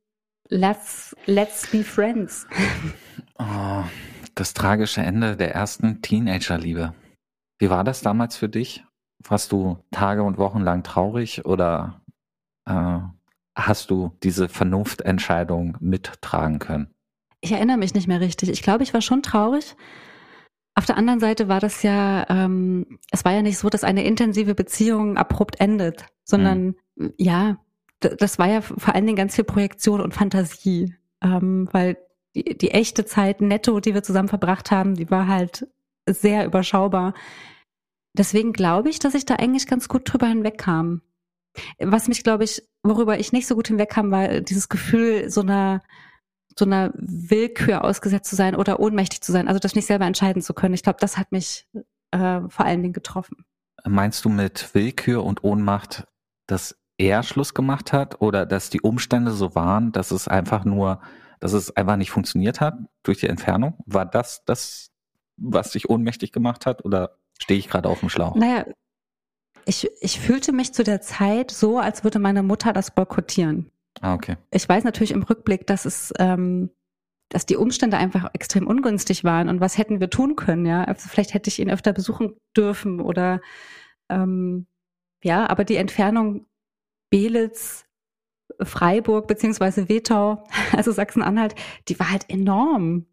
let's, let's be friends. Oh, das tragische Ende der ersten Teenagerliebe. Wie war das damals für dich? Warst du Tage und Wochen lang traurig oder äh, hast du diese Vernunftentscheidung mittragen können? Ich erinnere mich nicht mehr richtig. Ich glaube, ich war schon traurig, auf der anderen Seite war das ja, ähm, es war ja nicht so, dass eine intensive Beziehung abrupt endet, sondern mhm. Ja, das war ja vor allen Dingen ganz viel Projektion und Fantasie, ähm, weil die, die echte Zeit netto, die wir zusammen verbracht haben, die war halt sehr überschaubar. Deswegen glaube ich, dass ich da eigentlich ganz gut drüber hinwegkam. Was mich, glaube ich, worüber ich nicht so gut hinwegkam, war dieses Gefühl so einer so einer Willkür ausgesetzt zu sein oder ohnmächtig zu sein, also das nicht selber entscheiden zu können. Ich glaube, das hat mich äh, vor allen Dingen getroffen. Meinst du mit Willkür und Ohnmacht, dass er Schluss gemacht hat oder dass die Umstände so waren, dass es einfach nur, dass es einfach nicht funktioniert hat durch die Entfernung? War das das, was dich ohnmächtig gemacht hat oder stehe ich gerade auf dem Schlauch? Naja, ich, ich fühlte mich zu der Zeit so, als würde meine Mutter das boykottieren. Ah, okay. Ich weiß natürlich im Rückblick, dass es, ähm, dass die Umstände einfach extrem ungünstig waren und was hätten wir tun können, ja. Also vielleicht hätte ich ihn öfter besuchen dürfen oder ähm, ja, aber die Entfernung Belitz, Freiburg beziehungsweise Wetau, also Sachsen-Anhalt, die war halt enorm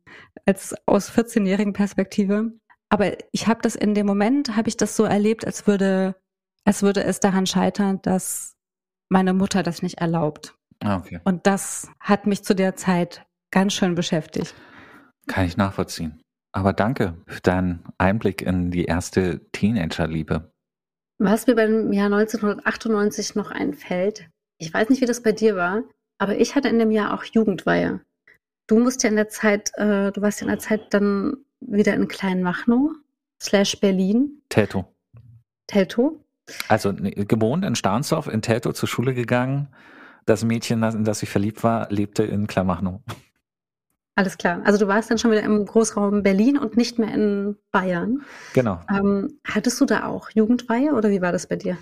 als aus 14-jährigen Perspektive. Aber ich habe das in dem Moment, habe ich das so erlebt, als würde, als würde es daran scheitern, dass meine Mutter das nicht erlaubt. Ah, okay. Und das hat mich zu der Zeit ganz schön beschäftigt. Kann ich nachvollziehen. Aber danke für deinen Einblick in die erste Teenagerliebe. Was mir beim Jahr 1998 noch einfällt, ich weiß nicht, wie das bei dir war, aber ich hatte in dem Jahr auch Jugendweihe. Du musst ja in der Zeit, äh, du warst ja in der Zeit dann wieder in Kleinmachnow slash Berlin. Telto. Telto. Also ne, gewohnt in Starnsdorf, in Telto zur Schule gegangen. Das Mädchen, in das ich verliebt war, lebte in Kleinmachnow. Alles klar. Also du warst dann schon wieder im Großraum Berlin und nicht mehr in Bayern. Genau. Ähm, hattest du da auch Jugendweihe oder wie war das bei dir?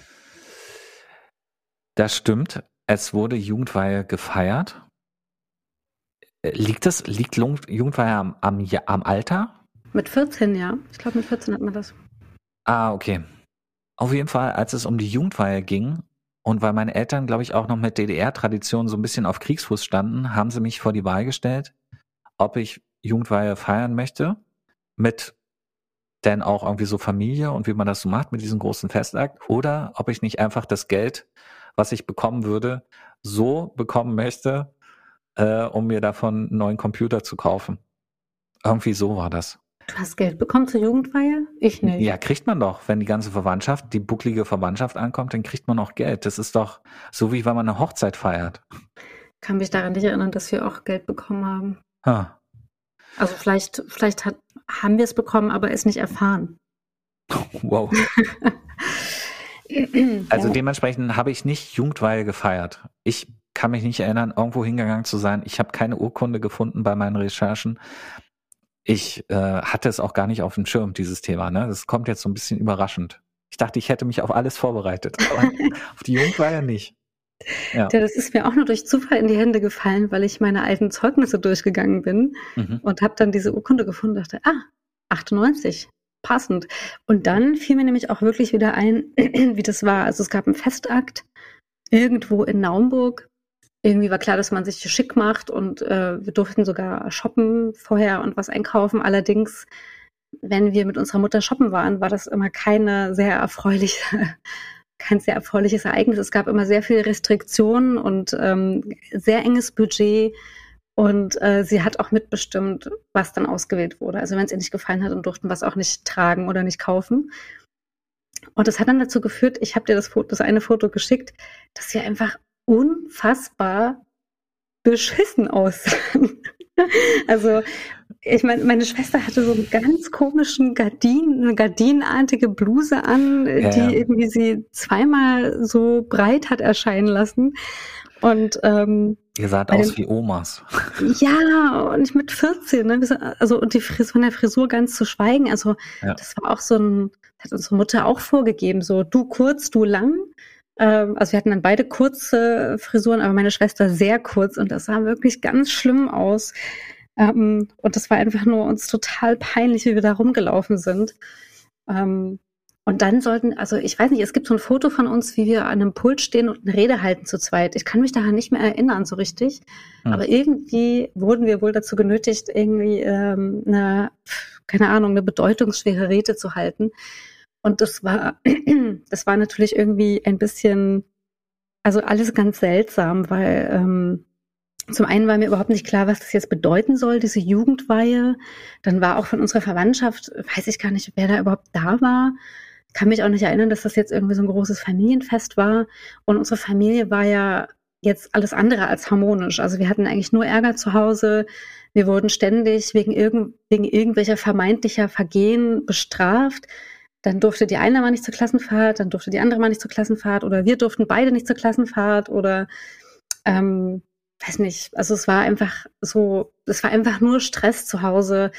Das stimmt. Es wurde Jugendweihe gefeiert. Äh, liegt das, liegt Jugendweihe am, am, am Alter? Mit 14, ja. Ich glaube, mit 14 hat man das. Ah, okay. Auf jeden Fall, als es um die Jugendweihe ging und weil meine Eltern, glaube ich, auch noch mit DDR-Tradition so ein bisschen auf Kriegsfuß standen, haben sie mich vor die Wahl gestellt, ob ich Jugendweihe feiern möchte mit denn auch irgendwie so Familie und wie man das so macht mit diesem großen Festakt oder ob ich nicht einfach das Geld, was ich bekommen würde, so bekommen möchte, äh, um mir davon einen neuen Computer zu kaufen. Irgendwie so war das. Du hast Geld bekommen zur Jugendweihe? Ich nicht. Ja, kriegt man doch. Wenn die ganze Verwandtschaft, die bucklige Verwandtschaft ankommt, dann kriegt man auch Geld. Das ist doch so, wie wenn man eine Hochzeit feiert. Kann mich daran nicht erinnern, dass wir auch Geld bekommen haben. Ha. Also vielleicht, vielleicht hat, haben wir es bekommen, aber es nicht erfahren. Wow. also ja. dementsprechend habe ich nicht Jugendweihe gefeiert. Ich kann mich nicht erinnern, irgendwo hingegangen zu sein. Ich habe keine Urkunde gefunden bei meinen Recherchen. Ich äh, hatte es auch gar nicht auf dem Schirm, dieses Thema. Ne? Das kommt jetzt so ein bisschen überraschend. Ich dachte, ich hätte mich auf alles vorbereitet, aber auf die Jugendweihe nicht. Ja. ja. das ist mir auch nur durch Zufall in die Hände gefallen, weil ich meine alten Zeugnisse durchgegangen bin mhm. und habe dann diese Urkunde gefunden und dachte, ah, 98, passend. Und dann fiel mir nämlich auch wirklich wieder ein, wie das war. Also es gab einen Festakt irgendwo in Naumburg. Irgendwie war klar, dass man sich schick macht und äh, wir durften sogar shoppen vorher und was einkaufen. Allerdings, wenn wir mit unserer Mutter shoppen waren, war das immer keine sehr erfreuliche kein sehr erfreuliches Ereignis. Es gab immer sehr viele Restriktionen und ähm, sehr enges Budget. Und äh, sie hat auch mitbestimmt, was dann ausgewählt wurde. Also wenn es ihr nicht gefallen hat, dann durften es auch nicht tragen oder nicht kaufen. Und das hat dann dazu geführt, ich habe dir das, Foto, das eine Foto geschickt, dass wir einfach unfassbar beschissen aussahen. also ich meine, meine Schwester hatte so einen ganz komischen Gardinen, eine gardinenartige Bluse an, ja, die ja. irgendwie sie zweimal so breit hat erscheinen lassen. Und ähm, ihr saht aus wie Omas. Ja, und ich mit 14, ne? Also und die Frisur, von der Frisur ganz zu schweigen. Also ja. das war auch so ein, hat unsere Mutter auch vorgegeben, so du kurz, du lang. Ähm, also wir hatten dann beide kurze Frisuren, aber meine Schwester sehr kurz und das sah wirklich ganz schlimm aus. Ähm, und das war einfach nur uns total peinlich, wie wir da rumgelaufen sind. Ähm, und dann sollten, also ich weiß nicht, es gibt so ein Foto von uns, wie wir an einem Pult stehen und eine Rede halten zu zweit. Ich kann mich daran nicht mehr erinnern so richtig. Hm. Aber irgendwie wurden wir wohl dazu genötigt, irgendwie ähm, eine, keine Ahnung, eine bedeutungsschwere Rede zu halten. Und das war, das war natürlich irgendwie ein bisschen, also alles ganz seltsam, weil ähm, zum einen war mir überhaupt nicht klar, was das jetzt bedeuten soll, diese Jugendweihe. Dann war auch von unserer Verwandtschaft, weiß ich gar nicht, wer da überhaupt da war. Kann mich auch nicht erinnern, dass das jetzt irgendwie so ein großes Familienfest war. Und unsere Familie war ja jetzt alles andere als harmonisch. Also wir hatten eigentlich nur Ärger zu Hause. Wir wurden ständig wegen, irgend, wegen irgendwelcher vermeintlicher Vergehen bestraft. Dann durfte die eine mal nicht zur Klassenfahrt, dann durfte die andere mal nicht zur Klassenfahrt oder wir durften beide nicht zur Klassenfahrt oder ähm, weiß nicht, also es war einfach so, es war einfach nur Stress zu Hause.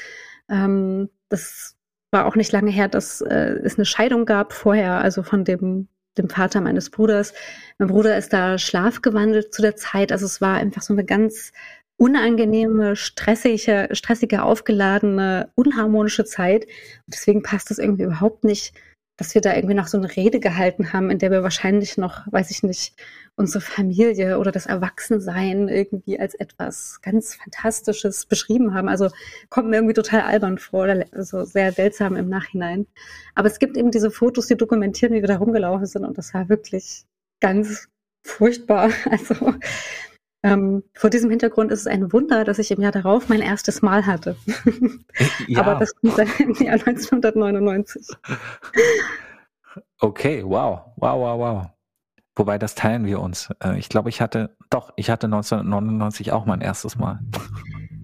Ähm, das war auch nicht lange her, dass äh, es eine Scheidung gab vorher, also von dem, dem Vater meines Bruders. Mein Bruder ist da schlafgewandelt zu der Zeit. Also es war einfach so eine ganz unangenehme, stressige, stressige, aufgeladene, unharmonische Zeit. Und deswegen passt es irgendwie überhaupt nicht, dass wir da irgendwie noch so eine Rede gehalten haben, in der wir wahrscheinlich noch, weiß ich nicht, unsere Familie oder das Erwachsensein irgendwie als etwas ganz Fantastisches beschrieben haben. Also kommt mir irgendwie total albern vor oder also sehr seltsam im Nachhinein. Aber es gibt eben diese Fotos, die dokumentieren, wie wir da rumgelaufen sind und das war wirklich ganz furchtbar. Also Ähm, vor diesem Hintergrund ist es ein Wunder, dass ich im Jahr darauf mein erstes Mal hatte. ja. Aber das kommt dann im Jahr 1999. Okay, wow, wow, wow, wow. Wobei das teilen wir uns. Äh, ich glaube, ich hatte, doch, ich hatte 1999 auch mein erstes Mal.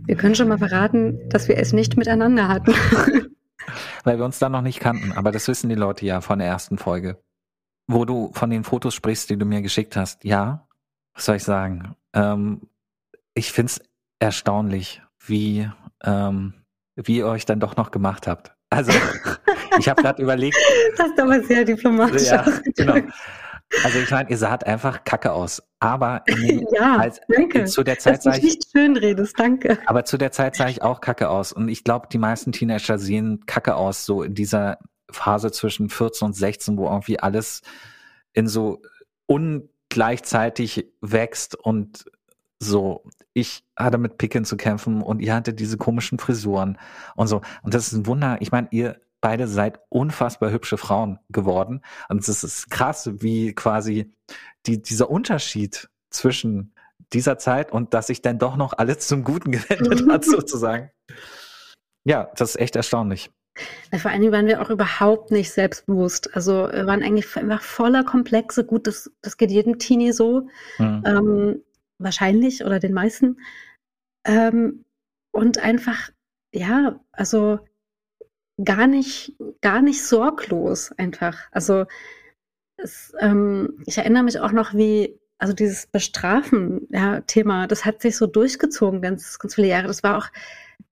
Wir können schon mal verraten, dass wir es nicht miteinander hatten. Weil wir uns dann noch nicht kannten, aber das wissen die Leute ja von der ersten Folge. Wo du von den Fotos sprichst, die du mir geschickt hast, ja, was soll ich sagen? Ähm, ich find's erstaunlich, wie, ähm, wie ihr euch dann doch noch gemacht habt. Also, ich habe gerade überlegt. Das ist aber sehr diplomatisch. Ja, genau. Also ich meine, ihr saht einfach kacke aus. Aber den, ja, als, danke. zu der Zeit sah ich nicht schön redest, danke. Aber zu der Zeit sah ich auch kacke aus. Und ich glaube, die meisten Teenager sehen kacke aus, so in dieser Phase zwischen 14 und 16, wo irgendwie alles in so ungleichzeitig wächst und so. Ich hatte mit Picken zu kämpfen und ihr hattet diese komischen Frisuren und so. Und das ist ein Wunder. Ich meine, ihr beide seid unfassbar hübsche Frauen geworden. Und es ist krass, wie quasi die, dieser Unterschied zwischen dieser Zeit und dass sich dann doch noch alles zum Guten gewendet hat, sozusagen. Ja, das ist echt erstaunlich. vor allen Dingen waren wir auch überhaupt nicht selbstbewusst. Also wir waren eigentlich einfach voller Komplexe. Gut, das, das geht jedem Teenie so. Mhm. Ähm, wahrscheinlich oder den meisten. Ähm, und einfach, ja, also gar nicht, gar nicht sorglos einfach. Also es, ähm, ich erinnere mich auch noch, wie, also dieses Bestrafen, ja, das hat sich so durchgezogen ganz, ganz viele Jahre. Das war auch,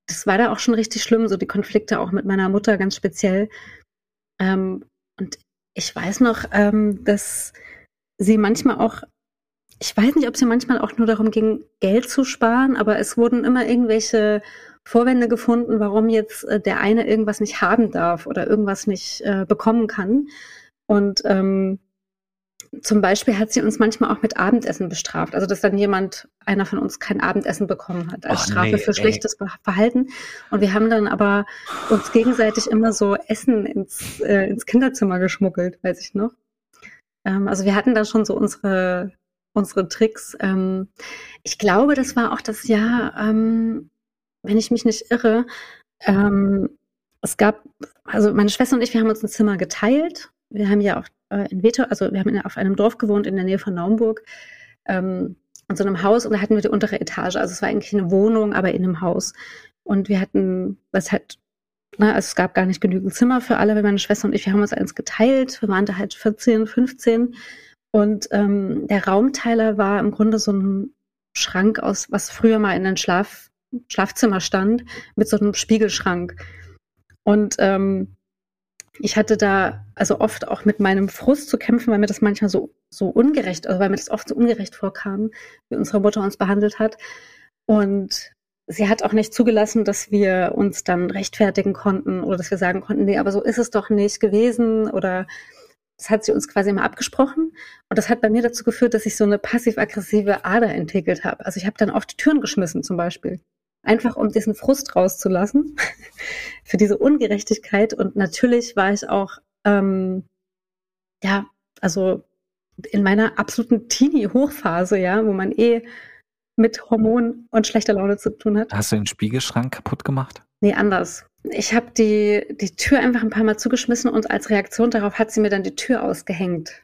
das war da auch schon richtig schlimm, so die Konflikte auch mit meiner Mutter ganz speziell. Ähm, und ich weiß noch, ähm, dass sie manchmal auch, ich weiß nicht, ob sie manchmal auch nur darum ging, Geld zu sparen, aber es wurden immer irgendwelche Vorwände gefunden, warum jetzt äh, der eine irgendwas nicht haben darf oder irgendwas nicht äh, bekommen kann. Und ähm, zum Beispiel hat sie uns manchmal auch mit Abendessen bestraft. Also dass dann jemand, einer von uns, kein Abendessen bekommen hat als oh, Strafe nee, für schlechtes ey. Verhalten. Und wir haben dann aber uns gegenseitig immer so Essen ins, äh, ins Kinderzimmer geschmuggelt, weiß ich noch. Ähm, also wir hatten da schon so unsere unsere Tricks. Ähm, ich glaube, das war auch das Jahr, ähm, wenn ich mich nicht irre, ähm, es gab, also meine Schwester und ich, wir haben uns ein Zimmer geteilt. Wir haben ja auch äh, in Veto, also wir haben in, auf einem Dorf gewohnt in der Nähe von Naumburg, ähm, in so einem Haus und da hatten wir die untere Etage. Also es war eigentlich eine Wohnung, aber in einem Haus. Und wir hatten, was halt, ne, also es gab gar nicht genügend Zimmer für alle, weil meine Schwester und ich, wir haben uns eins geteilt. Wir waren da halt 14, 15. Und ähm, der Raumteiler war im Grunde so ein Schrank aus, was früher mal in den Schlaf Schlafzimmer stand mit so einem Spiegelschrank. Und ähm, ich hatte da also oft auch mit meinem Frust zu kämpfen, weil mir das manchmal so, so ungerecht, also weil mir das oft so ungerecht vorkam, wie unsere Mutter uns behandelt hat. Und sie hat auch nicht zugelassen, dass wir uns dann rechtfertigen konnten oder dass wir sagen konnten, nee, aber so ist es doch nicht gewesen oder das hat sie uns quasi immer abgesprochen. Und das hat bei mir dazu geführt, dass ich so eine passiv-aggressive Ader entwickelt habe. Also ich habe dann oft Türen geschmissen zum Beispiel einfach um diesen Frust rauszulassen für diese Ungerechtigkeit. Und natürlich war ich auch, ähm, ja, also in meiner absoluten Teenie-Hochphase, ja, wo man eh mit Hormonen und schlechter Laune zu tun hat. Hast du den Spiegelschrank kaputt gemacht? Nee, anders. Ich habe die, die Tür einfach ein paar Mal zugeschmissen und als Reaktion darauf hat sie mir dann die Tür ausgehängt.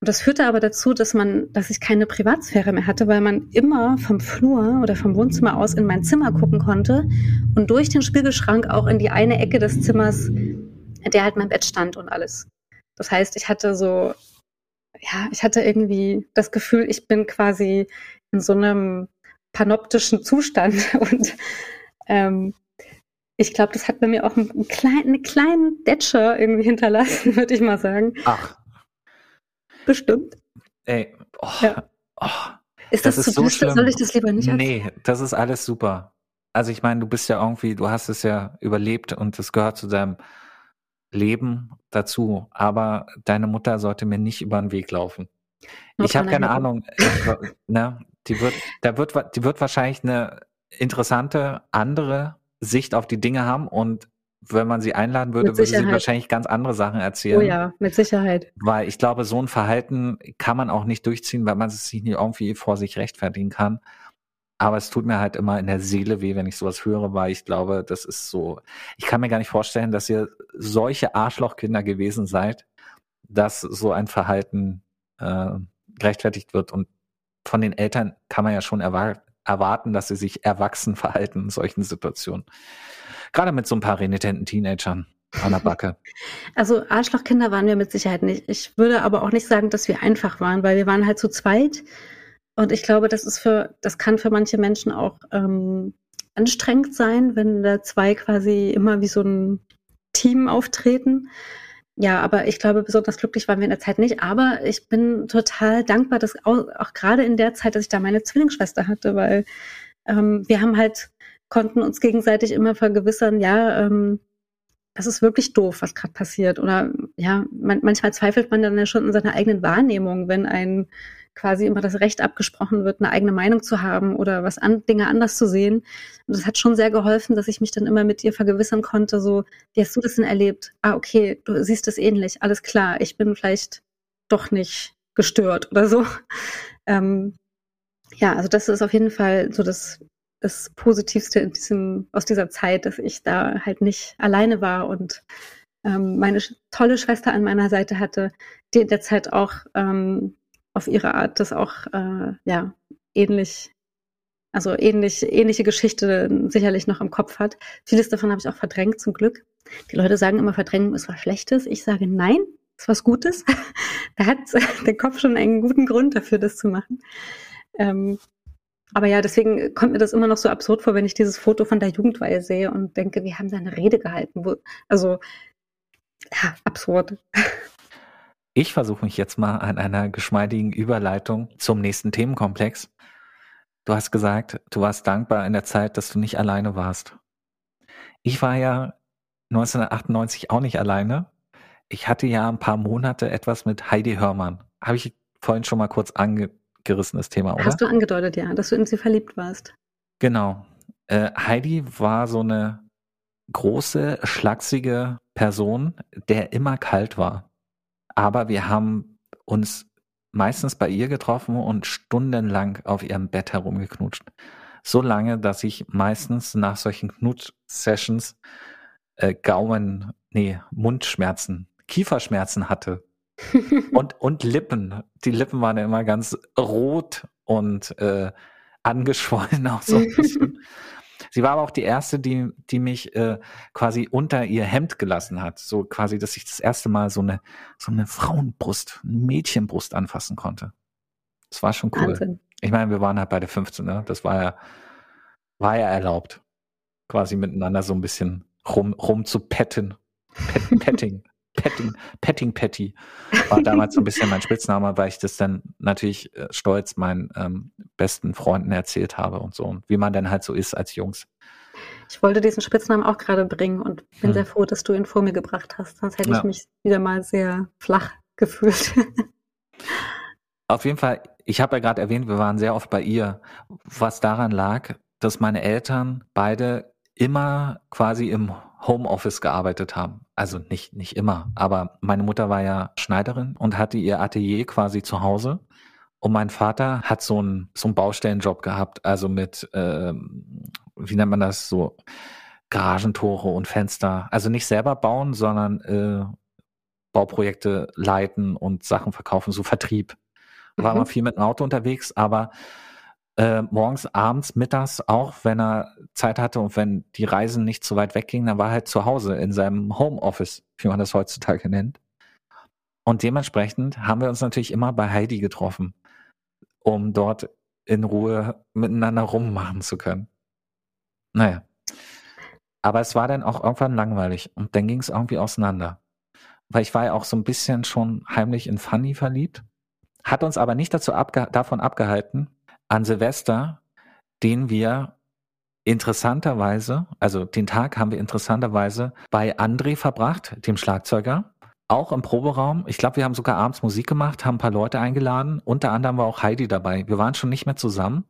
Und das führte aber dazu, dass man, dass ich keine Privatsphäre mehr hatte, weil man immer vom Flur oder vom Wohnzimmer aus in mein Zimmer gucken konnte und durch den Spiegelschrank auch in die eine Ecke des Zimmers, in der halt mein Bett stand und alles. Das heißt, ich hatte so, ja, ich hatte irgendwie das Gefühl, ich bin quasi in so einem panoptischen Zustand und ähm, ich glaube, das hat bei mir auch einen kleinen, eine kleine Detscher irgendwie hinterlassen, würde ich mal sagen. Ach, Bestimmt. Ey, oh, ja. oh, ist das, das ist zu so schlimm. Soll ich das lieber nicht Nee, das ist alles super. Also ich meine, du bist ja irgendwie, du hast es ja überlebt und es gehört zu deinem Leben dazu. Aber deine Mutter sollte mir nicht über den Weg laufen. Not ich habe keine Ahnung. ne, die wird, da wird, die wird wahrscheinlich eine interessante andere Sicht auf die Dinge haben und wenn man sie einladen würde, würde sie wahrscheinlich ganz andere Sachen erzählen. Oh ja, mit Sicherheit. Weil ich glaube, so ein Verhalten kann man auch nicht durchziehen, weil man es sich nicht irgendwie vor sich rechtfertigen kann. Aber es tut mir halt immer in der Seele weh, wenn ich sowas höre, weil ich glaube, das ist so. Ich kann mir gar nicht vorstellen, dass ihr solche Arschlochkinder gewesen seid, dass so ein Verhalten äh, gerechtfertigt wird. Und von den Eltern kann man ja schon erwarten, dass sie sich erwachsen verhalten in solchen Situationen. Gerade mit so ein paar renitenten Teenagern an der Backe. Also Arschlochkinder waren wir mit Sicherheit nicht. Ich würde aber auch nicht sagen, dass wir einfach waren, weil wir waren halt zu zweit. Und ich glaube, das ist für, das kann für manche Menschen auch ähm, anstrengend sein, wenn da zwei quasi immer wie so ein Team auftreten. Ja, aber ich glaube, besonders glücklich waren wir in der Zeit nicht. Aber ich bin total dankbar, dass auch, auch gerade in der Zeit, dass ich da meine Zwillingsschwester hatte, weil ähm, wir haben halt, konnten uns gegenseitig immer vergewissern, ja, ähm, das ist wirklich doof, was gerade passiert. Oder ja, man, manchmal zweifelt man dann ja schon in seiner eigenen Wahrnehmung, wenn ein quasi immer das Recht abgesprochen wird, eine eigene Meinung zu haben oder was an, Dinge anders zu sehen. Und das hat schon sehr geholfen, dass ich mich dann immer mit ihr vergewissern konnte, so, wie hast du das denn erlebt? Ah, okay, du siehst es ähnlich, alles klar, ich bin vielleicht doch nicht gestört oder so. Ähm, ja, also das ist auf jeden Fall so das, das Positivste in diesem, aus dieser Zeit, dass ich da halt nicht alleine war und ähm, meine tolle Schwester an meiner Seite hatte, die in der Zeit auch ähm, auf ihre Art das auch äh, ja ähnlich, also ähnlich, ähnliche Geschichte sicherlich noch im Kopf hat. Vieles davon habe ich auch verdrängt, zum Glück. Die Leute sagen immer, Verdrängen ist was Schlechtes. Ich sage nein, ist was Gutes. da hat der Kopf schon einen guten Grund dafür, das zu machen. Ähm, aber ja, deswegen kommt mir das immer noch so absurd vor, wenn ich dieses Foto von der Jugendweihe sehe und denke, wir haben da eine Rede gehalten. Wo, also, ja, absurd. Ich versuche mich jetzt mal an einer geschmeidigen Überleitung zum nächsten Themenkomplex. Du hast gesagt, du warst dankbar in der Zeit, dass du nicht alleine warst. Ich war ja 1998 auch nicht alleine. Ich hatte ja ein paar Monate etwas mit Heidi Hörmann. Habe ich vorhin schon mal kurz angerissen, das Thema, oder? Hast du angedeutet, ja, dass du in sie verliebt warst. Genau. Äh, Heidi war so eine große, schlachsige Person, der immer kalt war. Aber wir haben uns meistens bei ihr getroffen und stundenlang auf ihrem Bett herumgeknutscht. So lange, dass ich meistens nach solchen Knutsch-Sessions äh, Gaumen, nee, Mundschmerzen, Kieferschmerzen hatte. Und, und Lippen. Die Lippen waren immer ganz rot und äh, angeschwollen auch so ein bisschen. Sie war aber auch die erste, die, die mich äh, quasi unter ihr Hemd gelassen hat. So quasi, dass ich das erste Mal so eine, so eine Frauenbrust, eine Mädchenbrust anfassen konnte. Das war schon cool. Wahnsinn. Ich meine, wir waren halt beide 15, ne? Das war ja, war ja erlaubt. Quasi miteinander so ein bisschen rum, rum zu petten. Pet, petting. Petting, Petting Patty war damals so ein bisschen mein Spitzname, weil ich das dann natürlich äh, stolz meinen ähm, besten Freunden erzählt habe und so. Und wie man dann halt so ist als Jungs. Ich wollte diesen Spitznamen auch gerade bringen und bin hm. sehr froh, dass du ihn vor mir gebracht hast. Sonst hätte ja. ich mich wieder mal sehr flach gefühlt. Auf jeden Fall, ich habe ja gerade erwähnt, wir waren sehr oft bei ihr, was daran lag, dass meine Eltern beide immer quasi im Homeoffice gearbeitet haben. Also nicht, nicht immer, aber meine Mutter war ja Schneiderin und hatte ihr Atelier quasi zu Hause. Und mein Vater hat so einen, so einen Baustellenjob gehabt, also mit, ähm, wie nennt man das, so Garagentore und Fenster. Also nicht selber bauen, sondern äh, Bauprojekte leiten und Sachen verkaufen, so Vertrieb. War mhm. immer viel mit dem Auto unterwegs, aber äh, morgens, abends, mittags auch, wenn er Zeit hatte und wenn die Reisen nicht so weit weggingen, dann war er halt zu Hause in seinem Homeoffice, wie man das heutzutage nennt. Und dementsprechend haben wir uns natürlich immer bei Heidi getroffen, um dort in Ruhe miteinander rummachen zu können. Naja. Aber es war dann auch irgendwann langweilig und dann ging es irgendwie auseinander. Weil ich war ja auch so ein bisschen schon heimlich in Fanny verliebt, hat uns aber nicht dazu abge davon abgehalten, an Silvester, den wir interessanterweise, also den Tag haben wir interessanterweise bei André verbracht, dem Schlagzeuger, auch im Proberaum. Ich glaube, wir haben sogar abends Musik gemacht, haben ein paar Leute eingeladen. Unter anderem war auch Heidi dabei. Wir waren schon nicht mehr zusammen.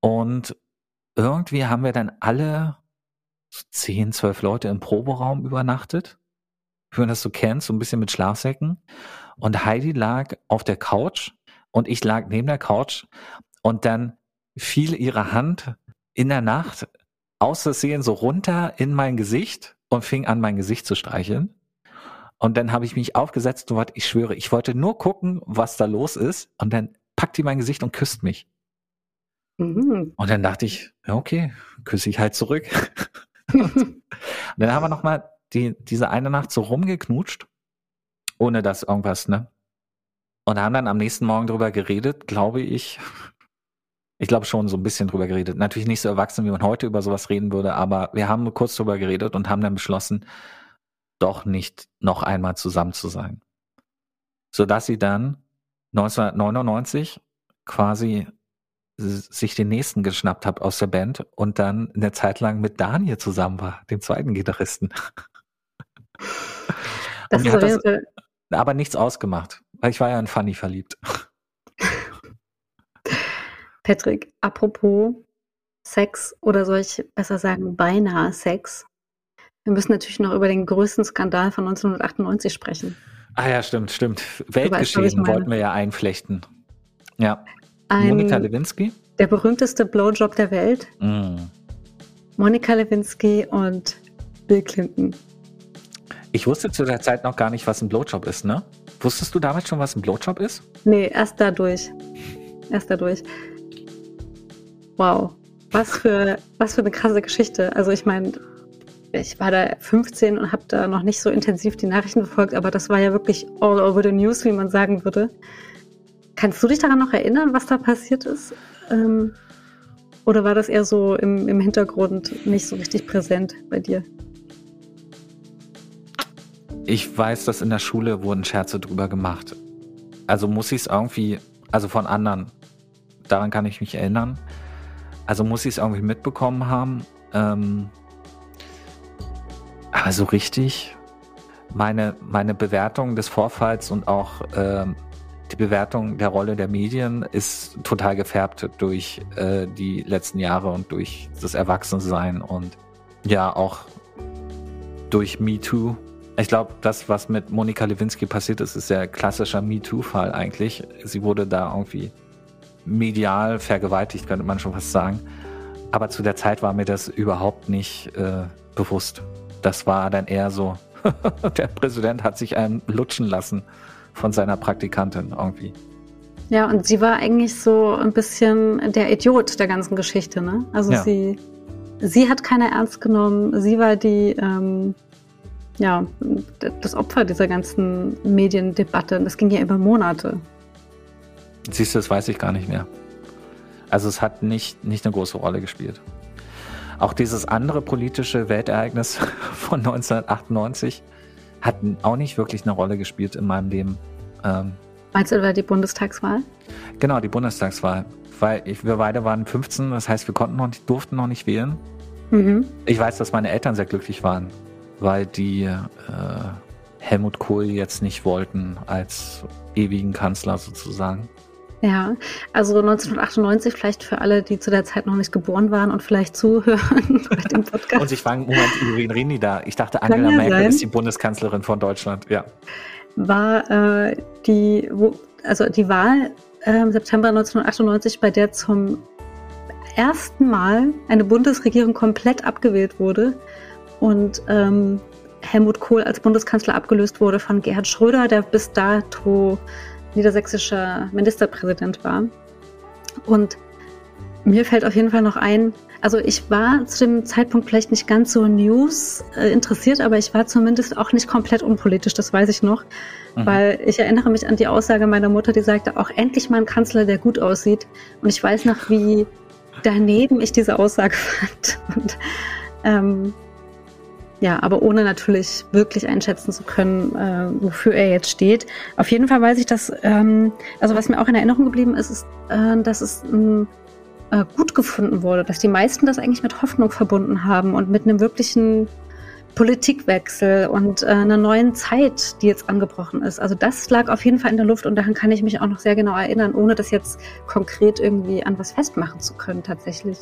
Und irgendwie haben wir dann alle zehn, zwölf Leute im Proberaum übernachtet. Wie das so kennt, so ein bisschen mit Schlafsäcken. Und Heidi lag auf der Couch und ich lag neben der Couch und dann fiel ihre Hand in der Nacht aus Versehen so runter in mein Gesicht und fing an, mein Gesicht zu streicheln. Und dann habe ich mich aufgesetzt und ich schwöre, ich wollte nur gucken, was da los ist. Und dann packt die mein Gesicht und küsst mich. Mhm. Und dann dachte ich, ja, okay, küsse ich halt zurück. und dann haben wir nochmal die, diese eine Nacht so rumgeknutscht, ohne dass irgendwas, ne? Und haben dann am nächsten Morgen drüber geredet, glaube ich. Ich glaube schon so ein bisschen drüber geredet. Natürlich nicht so erwachsen, wie man heute über sowas reden würde, aber wir haben kurz drüber geredet und haben dann beschlossen, doch nicht noch einmal zusammen zu sein. Sodass sie dann 1999 quasi sich den nächsten geschnappt hat aus der Band und dann eine Zeit lang mit Daniel zusammen war, dem zweiten Gitarristen. Das ist das aber nichts ausgemacht, weil ich war ja in Fanny verliebt. Patrick, apropos Sex oder soll ich besser sagen beinahe Sex? Wir müssen natürlich noch über den größten Skandal von 1998 sprechen. Ah ja, stimmt, stimmt. Weltgeschehen wollten wir ja einflechten. Ja. Ein, Monika Lewinsky? Der berühmteste Blowjob der Welt. Mm. Monika Lewinsky und Bill Clinton. Ich wusste zu der Zeit noch gar nicht, was ein Blowjob ist, ne? Wusstest du damals schon, was ein Blowjob ist? Nee, erst dadurch. Erst dadurch. Wow. Was für, was für eine krasse Geschichte. Also ich meine, ich war da 15 und habe da noch nicht so intensiv die Nachrichten verfolgt, aber das war ja wirklich all over the news, wie man sagen würde. Kannst du dich daran noch erinnern, was da passiert ist? Ähm, oder war das eher so im, im Hintergrund nicht so richtig präsent bei dir? Ich weiß, dass in der Schule wurden Scherze drüber gemacht. Also muss ich es irgendwie, also von anderen, daran kann ich mich erinnern. Also muss ich es irgendwie mitbekommen haben. Ähm, aber so richtig, meine, meine Bewertung des Vorfalls und auch ähm, die Bewertung der Rolle der Medien ist total gefärbt durch äh, die letzten Jahre und durch das Erwachsensein und ja auch durch MeToo. Ich glaube, das, was mit Monika Lewinsky passiert ist, ist der klassischer MeToo-Fall eigentlich. Sie wurde da irgendwie medial vergewaltigt, könnte man schon fast sagen. Aber zu der Zeit war mir das überhaupt nicht äh, bewusst. Das war dann eher so, der Präsident hat sich einen lutschen lassen von seiner Praktikantin irgendwie. Ja, und sie war eigentlich so ein bisschen der Idiot der ganzen Geschichte, ne? Also ja. sie, sie hat keiner ernst genommen, sie war die, ähm, ja, das Opfer dieser ganzen Mediendebatte. Das ging ja über Monate. Siehst du, das weiß ich gar nicht mehr. Also es hat nicht, nicht eine große Rolle gespielt. Auch dieses andere politische Weltereignis von 1998 hat auch nicht wirklich eine Rolle gespielt in meinem Leben. Ähm, Meinst du über die Bundestagswahl? Genau, die Bundestagswahl. Weil ich, wir beide waren 15, das heißt, wir konnten noch nicht, durften noch nicht wählen. Mhm. Ich weiß, dass meine Eltern sehr glücklich waren, weil die äh, Helmut Kohl jetzt nicht wollten als ewigen Kanzler sozusagen. Ja, also 1998 vielleicht für alle, die zu der Zeit noch nicht geboren waren und vielleicht zuhören bei dem Podcast. und ich fragen, Moment, über wen reden die da? Ich dachte, Angela ja Merkel sein. ist die Bundeskanzlerin von Deutschland, ja. War äh, die, wo, also die Wahl äh, im September 1998, bei der zum ersten Mal eine Bundesregierung komplett abgewählt wurde und ähm, Helmut Kohl als Bundeskanzler abgelöst wurde von Gerhard Schröder, der bis dato niedersächsischer Ministerpräsident war. Und mir fällt auf jeden Fall noch ein, also ich war zu dem Zeitpunkt vielleicht nicht ganz so News äh, interessiert, aber ich war zumindest auch nicht komplett unpolitisch, das weiß ich noch. Mhm. Weil ich erinnere mich an die Aussage meiner Mutter, die sagte, auch endlich mal ein Kanzler, der gut aussieht. Und ich weiß noch, wie daneben ich diese Aussage fand. Und ähm, ja, aber ohne natürlich wirklich einschätzen zu können, äh, wofür er jetzt steht. Auf jeden Fall weiß ich, dass, ähm, also was mir auch in Erinnerung geblieben ist, ist, äh, dass es ähm, äh, gut gefunden wurde, dass die meisten das eigentlich mit Hoffnung verbunden haben und mit einem wirklichen Politikwechsel und äh, einer neuen Zeit, die jetzt angebrochen ist. Also das lag auf jeden Fall in der Luft und daran kann ich mich auch noch sehr genau erinnern, ohne das jetzt konkret irgendwie an was festmachen zu können tatsächlich.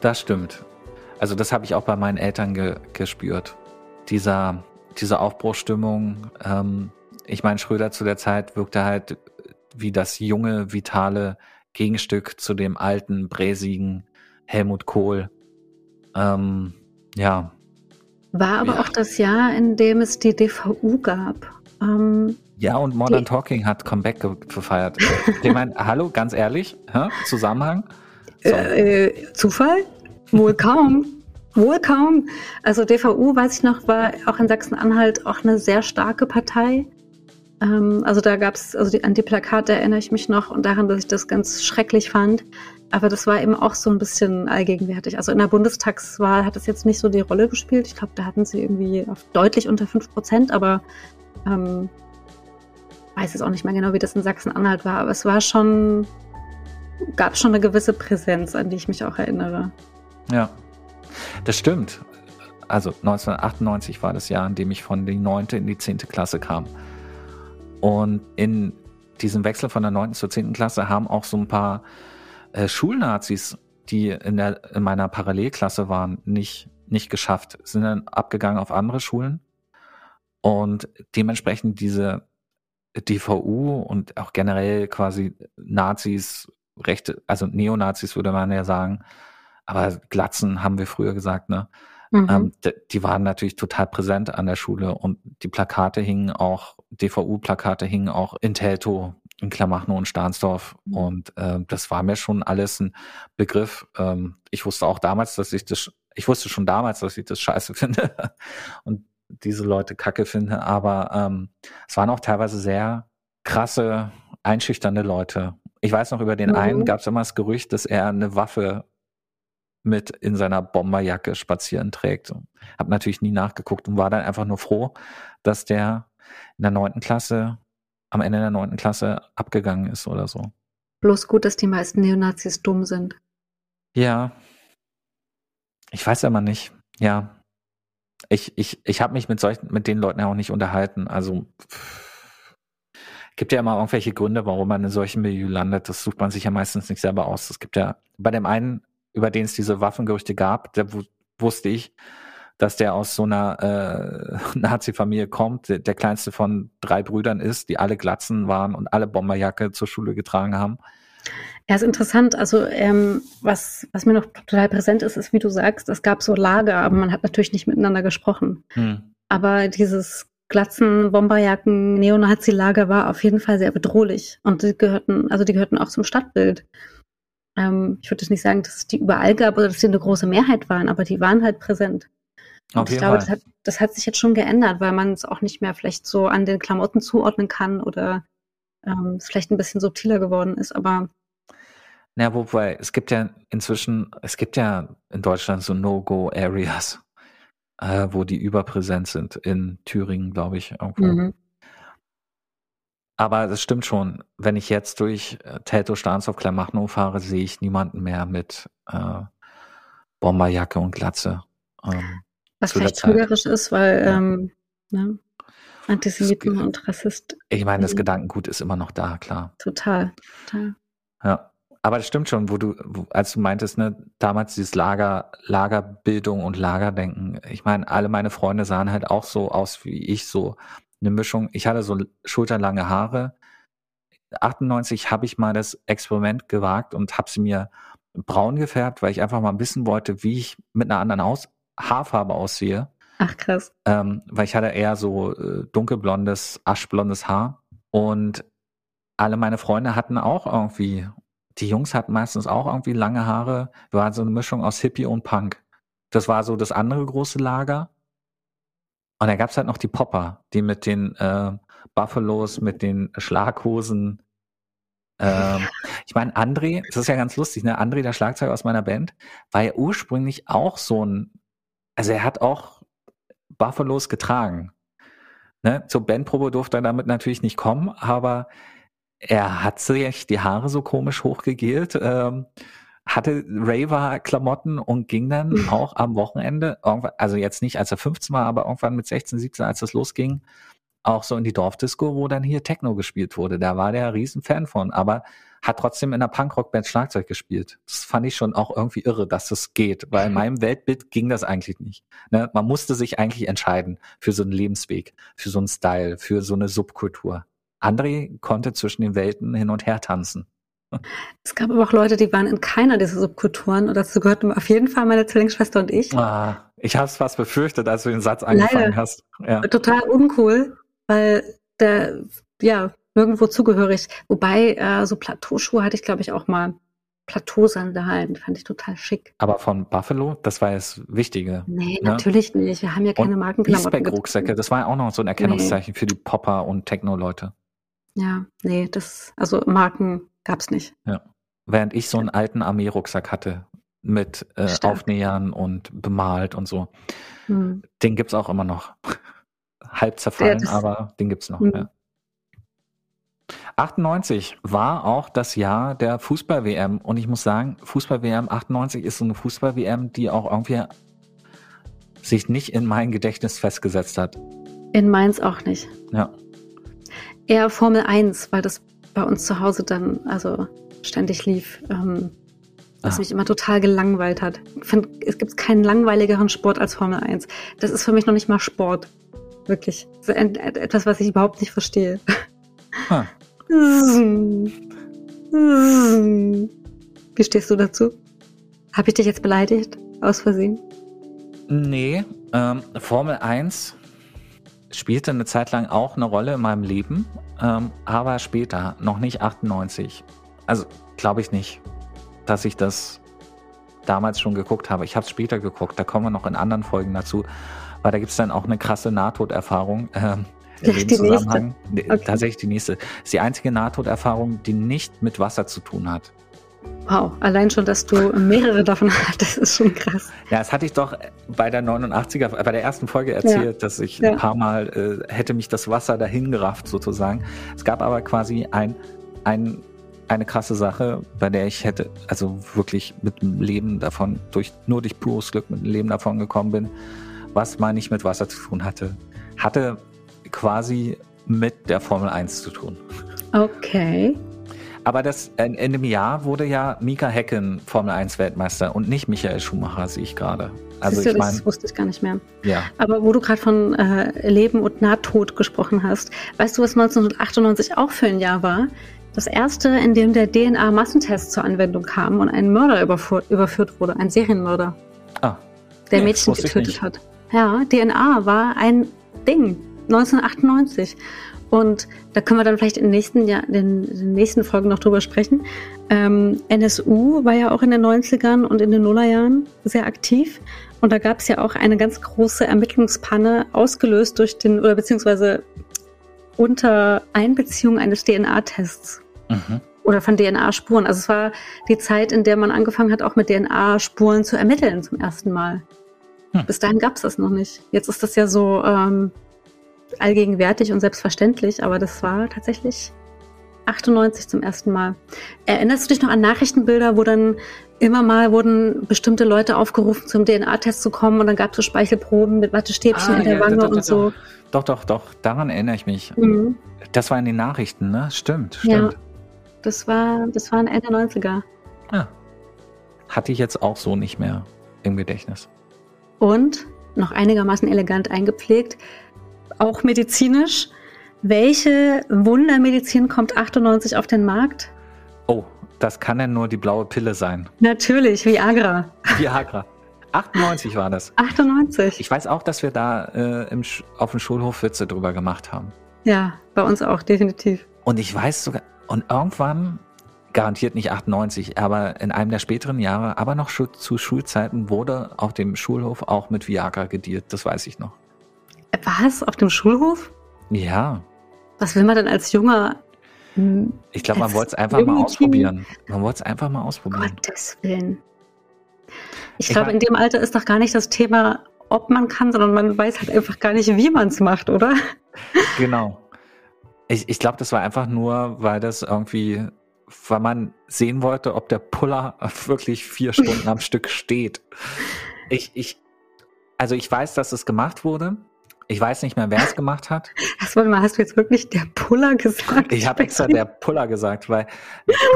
Das stimmt. Also das habe ich auch bei meinen Eltern ge gespürt. Dieser, diese Aufbruchstimmung. Ähm, ich meine, Schröder zu der Zeit wirkte halt wie das junge, vitale Gegenstück zu dem alten, bräsigen Helmut Kohl. Ähm, ja. War aber ja. auch das Jahr, in dem es die DVU gab. Ähm, ja, und Modern Talking hat Comeback gefeiert. ich meine, hallo, ganz ehrlich, hä? Zusammenhang? So. Äh, äh, Zufall? Wohl kaum. Wohl kaum. Also DVU, weiß ich noch, war auch in Sachsen-Anhalt auch eine sehr starke Partei. Ähm, also da gab es, also die, an die Plakate erinnere ich mich noch und daran, dass ich das ganz schrecklich fand. Aber das war eben auch so ein bisschen allgegenwärtig. Also in der Bundestagswahl hat das jetzt nicht so die Rolle gespielt. Ich glaube, da hatten sie irgendwie auf deutlich unter 5 Prozent, aber ähm, weiß jetzt auch nicht mehr genau, wie das in Sachsen-Anhalt war. Aber es war schon, gab schon eine gewisse Präsenz, an die ich mich auch erinnere. Ja, das stimmt. Also 1998 war das Jahr, in dem ich von der 9. in die 10. Klasse kam. Und in diesem Wechsel von der 9. zur 10. Klasse haben auch so ein paar äh, Schulnazis, die in, der, in meiner Parallelklasse waren, nicht, nicht geschafft, sind dann abgegangen auf andere Schulen. Und dementsprechend diese DVU und auch generell quasi Nazis, Rechte, also Neonazis würde man ja sagen, aber Glatzen haben wir früher gesagt, ne? Mhm. Ähm, die waren natürlich total präsent an der Schule und die Plakate hingen auch, DVU-Plakate hingen auch in Teltow, in Klamachnow und Stahnsdorf mhm. und äh, das war mir schon alles ein Begriff. Ähm, ich wusste auch damals, dass ich das, ich wusste schon damals, dass ich das scheiße finde und diese Leute kacke finde, aber ähm, es waren auch teilweise sehr krasse, einschüchternde Leute. Ich weiß noch, über den mhm. einen gab es immer das Gerücht, dass er eine Waffe mit in seiner Bomberjacke spazieren trägt. Hab natürlich nie nachgeguckt und war dann einfach nur froh, dass der in der neunten Klasse, am Ende der neunten Klasse abgegangen ist oder so. Bloß gut, dass die meisten Neonazis dumm sind. Ja. Ich weiß aber nicht. Ja. Ich, ich, ich habe mich mit solchen, mit den Leuten ja auch nicht unterhalten. Also gibt ja immer irgendwelche Gründe, warum man in solchen Milieu landet. Das sucht man sich ja meistens nicht selber aus. Es gibt ja bei dem einen über den es diese Waffengerüchte gab, der wusste ich, dass der aus so einer äh, Nazi-Familie kommt, der, der, kleinste von drei Brüdern ist, die alle Glatzen waren und alle Bomberjacke zur Schule getragen haben. Ja, ist interessant. Also ähm, was, was mir noch total präsent ist, ist, wie du sagst, es gab so Lager, aber man hat natürlich nicht miteinander gesprochen. Hm. Aber dieses Glatzen, Bomberjacken, Neonazi-Lager war auf jeden Fall sehr bedrohlich. Und die gehörten, also die gehörten auch zum Stadtbild. Ähm, ich würde nicht sagen, dass es die überall gab oder dass sie eine große Mehrheit waren, aber die waren halt präsent. Und ich glaube, das hat, das hat, sich jetzt schon geändert, weil man es auch nicht mehr vielleicht so an den Klamotten zuordnen kann oder ähm, es vielleicht ein bisschen subtiler geworden ist, aber na, wobei, es gibt ja inzwischen, es gibt ja in Deutschland so No-Go-Areas, äh, wo die überpräsent sind. In Thüringen, glaube ich, irgendwo. Mhm. Aber das stimmt schon. Wenn ich jetzt durch äh, Teltow, Stahnsdorf, Kleinmachnow fahre, sehe ich niemanden mehr mit äh, Bomberjacke und Glatze. Ähm, Was vielleicht trügerisch ist, weil ja. ähm, ne, Antisemiten das, und Rassist. Ich meine, das Gedankengut ist immer noch da, klar. Total, total. Ja. Aber das stimmt schon, wo du, wo, als du meintest, ne, damals dieses Lager, Lagerbildung und Lagerdenken. Ich meine, alle meine Freunde sahen halt auch so aus wie ich, so eine Mischung. Ich hatte so schulterlange Haare. 98 habe ich mal das Experiment gewagt und habe sie mir braun gefärbt, weil ich einfach mal wissen wollte, wie ich mit einer anderen Aus Haarfarbe aussehe. Ach krass. Ähm, weil ich hatte eher so äh, dunkelblondes, aschblondes Haar und alle meine Freunde hatten auch irgendwie, die Jungs hatten meistens auch irgendwie lange Haare. Wir waren so eine Mischung aus Hippie und Punk. Das war so das andere große Lager. Und dann gab's halt noch die Popper, die mit den äh, Buffalos, mit den Schlaghosen. Ähm, ich meine, André, das ist ja ganz lustig, ne? André, der Schlagzeuger aus meiner Band, war ja ursprünglich auch so ein, also er hat auch Buffalos getragen. Ne? Zur Bandprobe durfte er damit natürlich nicht kommen, aber er hat sich die Haare so komisch hochgegelt. Ähm, hatte Raver-Klamotten und ging dann mhm. auch am Wochenende, also jetzt nicht als er 15 war, aber irgendwann mit 16, 17, als das losging, auch so in die Dorfdisco, wo dann hier Techno gespielt wurde. Da war der Riesenfan von. Aber hat trotzdem in der Punkrock-Band Schlagzeug gespielt. Das fand ich schon auch irgendwie irre, dass das geht, weil in meinem Weltbild ging das eigentlich nicht. Ne? Man musste sich eigentlich entscheiden für so einen Lebensweg, für so einen Style, für so eine Subkultur. André konnte zwischen den Welten hin und her tanzen. Es gab aber auch Leute, die waren in keiner dieser Subkulturen und dazu gehörten auf jeden Fall meine Zwillingsschwester und ich. Ah, ich habe es fast befürchtet, als du den Satz angefangen Leider. hast. Ja. Total uncool, weil der, ja, nirgendwo zugehörig. Wobei, äh, so Plateauschuhe hatte ich, glaube ich, auch mal. Plateausandalen, fand ich total schick. Aber von Buffalo, das war das Wichtige. Nee, Ne? natürlich nicht. Wir haben ja keine Markenklamotten. Eastpak-Rucksäcke, das war ja auch noch so ein Erkennungszeichen für die Popper und Techno-Leute. Ja, nee, das, also Marken gab's nicht. Während ich so einen alten Armee-Rucksack hatte mit äh. Aufnähern und bemalt und so. Hm. Den gibt's auch immer noch. Halb zerfallen, Ja, aber den gibt's noch. Mhm. Ja. 98 war auch das Jahr der Fußball-WM und ich muss sagen, Fußball-WM 98 ist so eine Fußball-WM, die auch irgendwie sich nicht in mein Gedächtnis festgesetzt hat. In Mainz auch nicht. Ja. Eher Formel 1, weil das bei uns zu Hause dann also ständig lief, ähm, was Ah. mich immer total gelangweilt hat. Ich find, es gibt keinen langweiligeren Sport als Formel 1. Das ist für mich noch nicht mal Sport. Wirklich. Etwas, was ich überhaupt nicht verstehe. Ah. Wie stehst du dazu? Habe ich dich jetzt beleidigt? Aus Versehen? Nee, ähm, Formel 1 spielte eine Zeit lang auch eine Rolle in meinem Leben, ähm, aber später, noch nicht 98. Also glaube ich nicht, dass ich das damals schon geguckt habe. Ich habe es später geguckt, da kommen wir noch in anderen Folgen dazu, weil da gibt es dann auch eine krasse Nahtoderfahrung. Ähm, in dem die Zusammenhang. Okay. Tatsächlich die nächste. Ist die einzige Nahtoderfahrung, die nicht mit Wasser zu tun hat. Wow, allein schon, dass du mehrere davon hattest, ist schon krass. Ja, das hatte ich doch bei der 89er, bei der ersten Folge erzählt, dass ich Ja. ein paar Mal äh, hätte mich das Wasser dahin gerafft sozusagen. Es gab aber quasi ein, ein, eine krasse Sache, bei der ich hätte, also wirklich mit dem Leben davon, durch, nur durch pures Glück mit dem Leben davon gekommen bin, was mal nicht mit Wasser zu tun hatte. Hatte quasi mit der Formel 1 zu tun. Okay. Aber das in, in dem Jahr wurde ja Mika Häkken Formel 1 Weltmeister und nicht Michael Schumacher, sehe ich gerade. Also du, ich meine, das wusste ich gar nicht mehr. ja. Aber wo du gerade von äh, Leben und Nahtod gesprochen hast, weißt du, was 1998 auch für ein Jahr war? Das erste, in dem der DNA-Massentest zur Anwendung kam und ein Mörder überführt wurde, ein Serienmörder, Ah, der Nee, Mädchen getötet hat. Ja, DNA war ein Ding, 1998. Und da können wir dann vielleicht in den nächsten, Jahr, in den nächsten Folgen noch drüber sprechen. Ähm, NSU war ja auch in den 90ern und in den Nullerjahren sehr aktiv. Und da gab es ja auch eine ganz große Ermittlungspanne, ausgelöst durch den, oder beziehungsweise unter Einbeziehung eines DNA-Tests mhm. oder von DNA-Spuren. Also es war die Zeit, in der man angefangen hat, auch mit DNA-Spuren zu ermitteln zum ersten Mal. Hm. Bis dahin gab es das noch nicht. Jetzt ist das ja so ähm, allgegenwärtig und selbstverständlich, aber das war tatsächlich 98 zum ersten Mal. Erinnerst du dich noch an Nachrichtenbilder, wo dann immer mal wurden bestimmte Leute aufgerufen, zum DNA-Test zu kommen und dann gab es so Speichelproben mit Wattestäbchen Ah, in der ja, Wange doch, doch, und so. Doch, doch, doch, daran erinnere ich mich. Mhm. Das war in den Nachrichten, ne? Stimmt, Ja. stimmt. Das war, das waren Ende 90er. Ja. Hatte ich jetzt auch so nicht mehr im Gedächtnis. und noch einigermaßen elegant eingepflegt, auch medizinisch. Welche Wundermedizin kommt 98 auf den Markt? Oh, das kann ja nur die blaue Pille sein. Natürlich, Viagra. Viagra. 98 war das. 98. Ich weiß auch, dass wir da äh, im, auf dem Schulhof Witze drüber gemacht haben. Ja, bei uns auch, definitiv. Und ich weiß sogar, und irgendwann, garantiert nicht 98, aber in einem der späteren Jahre, aber noch zu Schulzeiten, wurde auf dem Schulhof auch mit Viagra gedealt. Das weiß ich noch. Was? Auf dem Schulhof? Ja, Was will man denn als junger hm, ich glaube, man wollte es einfach mal ausprobieren. Man wollte es einfach mal ausprobieren. Gottes Willen? Ich, Ich glaube, in dem Alter ist doch gar nicht das Thema, ob man kann, sondern man weiß halt einfach gar nicht, wie man es macht, oder? Genau. Ich, ich glaube, das war einfach nur, weil das irgendwie, weil man sehen wollte, ob der Puller wirklich vier Stunden am Stück steht. Ich, ich, also ich weiß, dass es gemacht wurde Ich weiß nicht mehr, wer es gemacht hat. Das warte mal, hast du jetzt wirklich der Puller gesagt? Ich habe extra der Puller gesagt, weil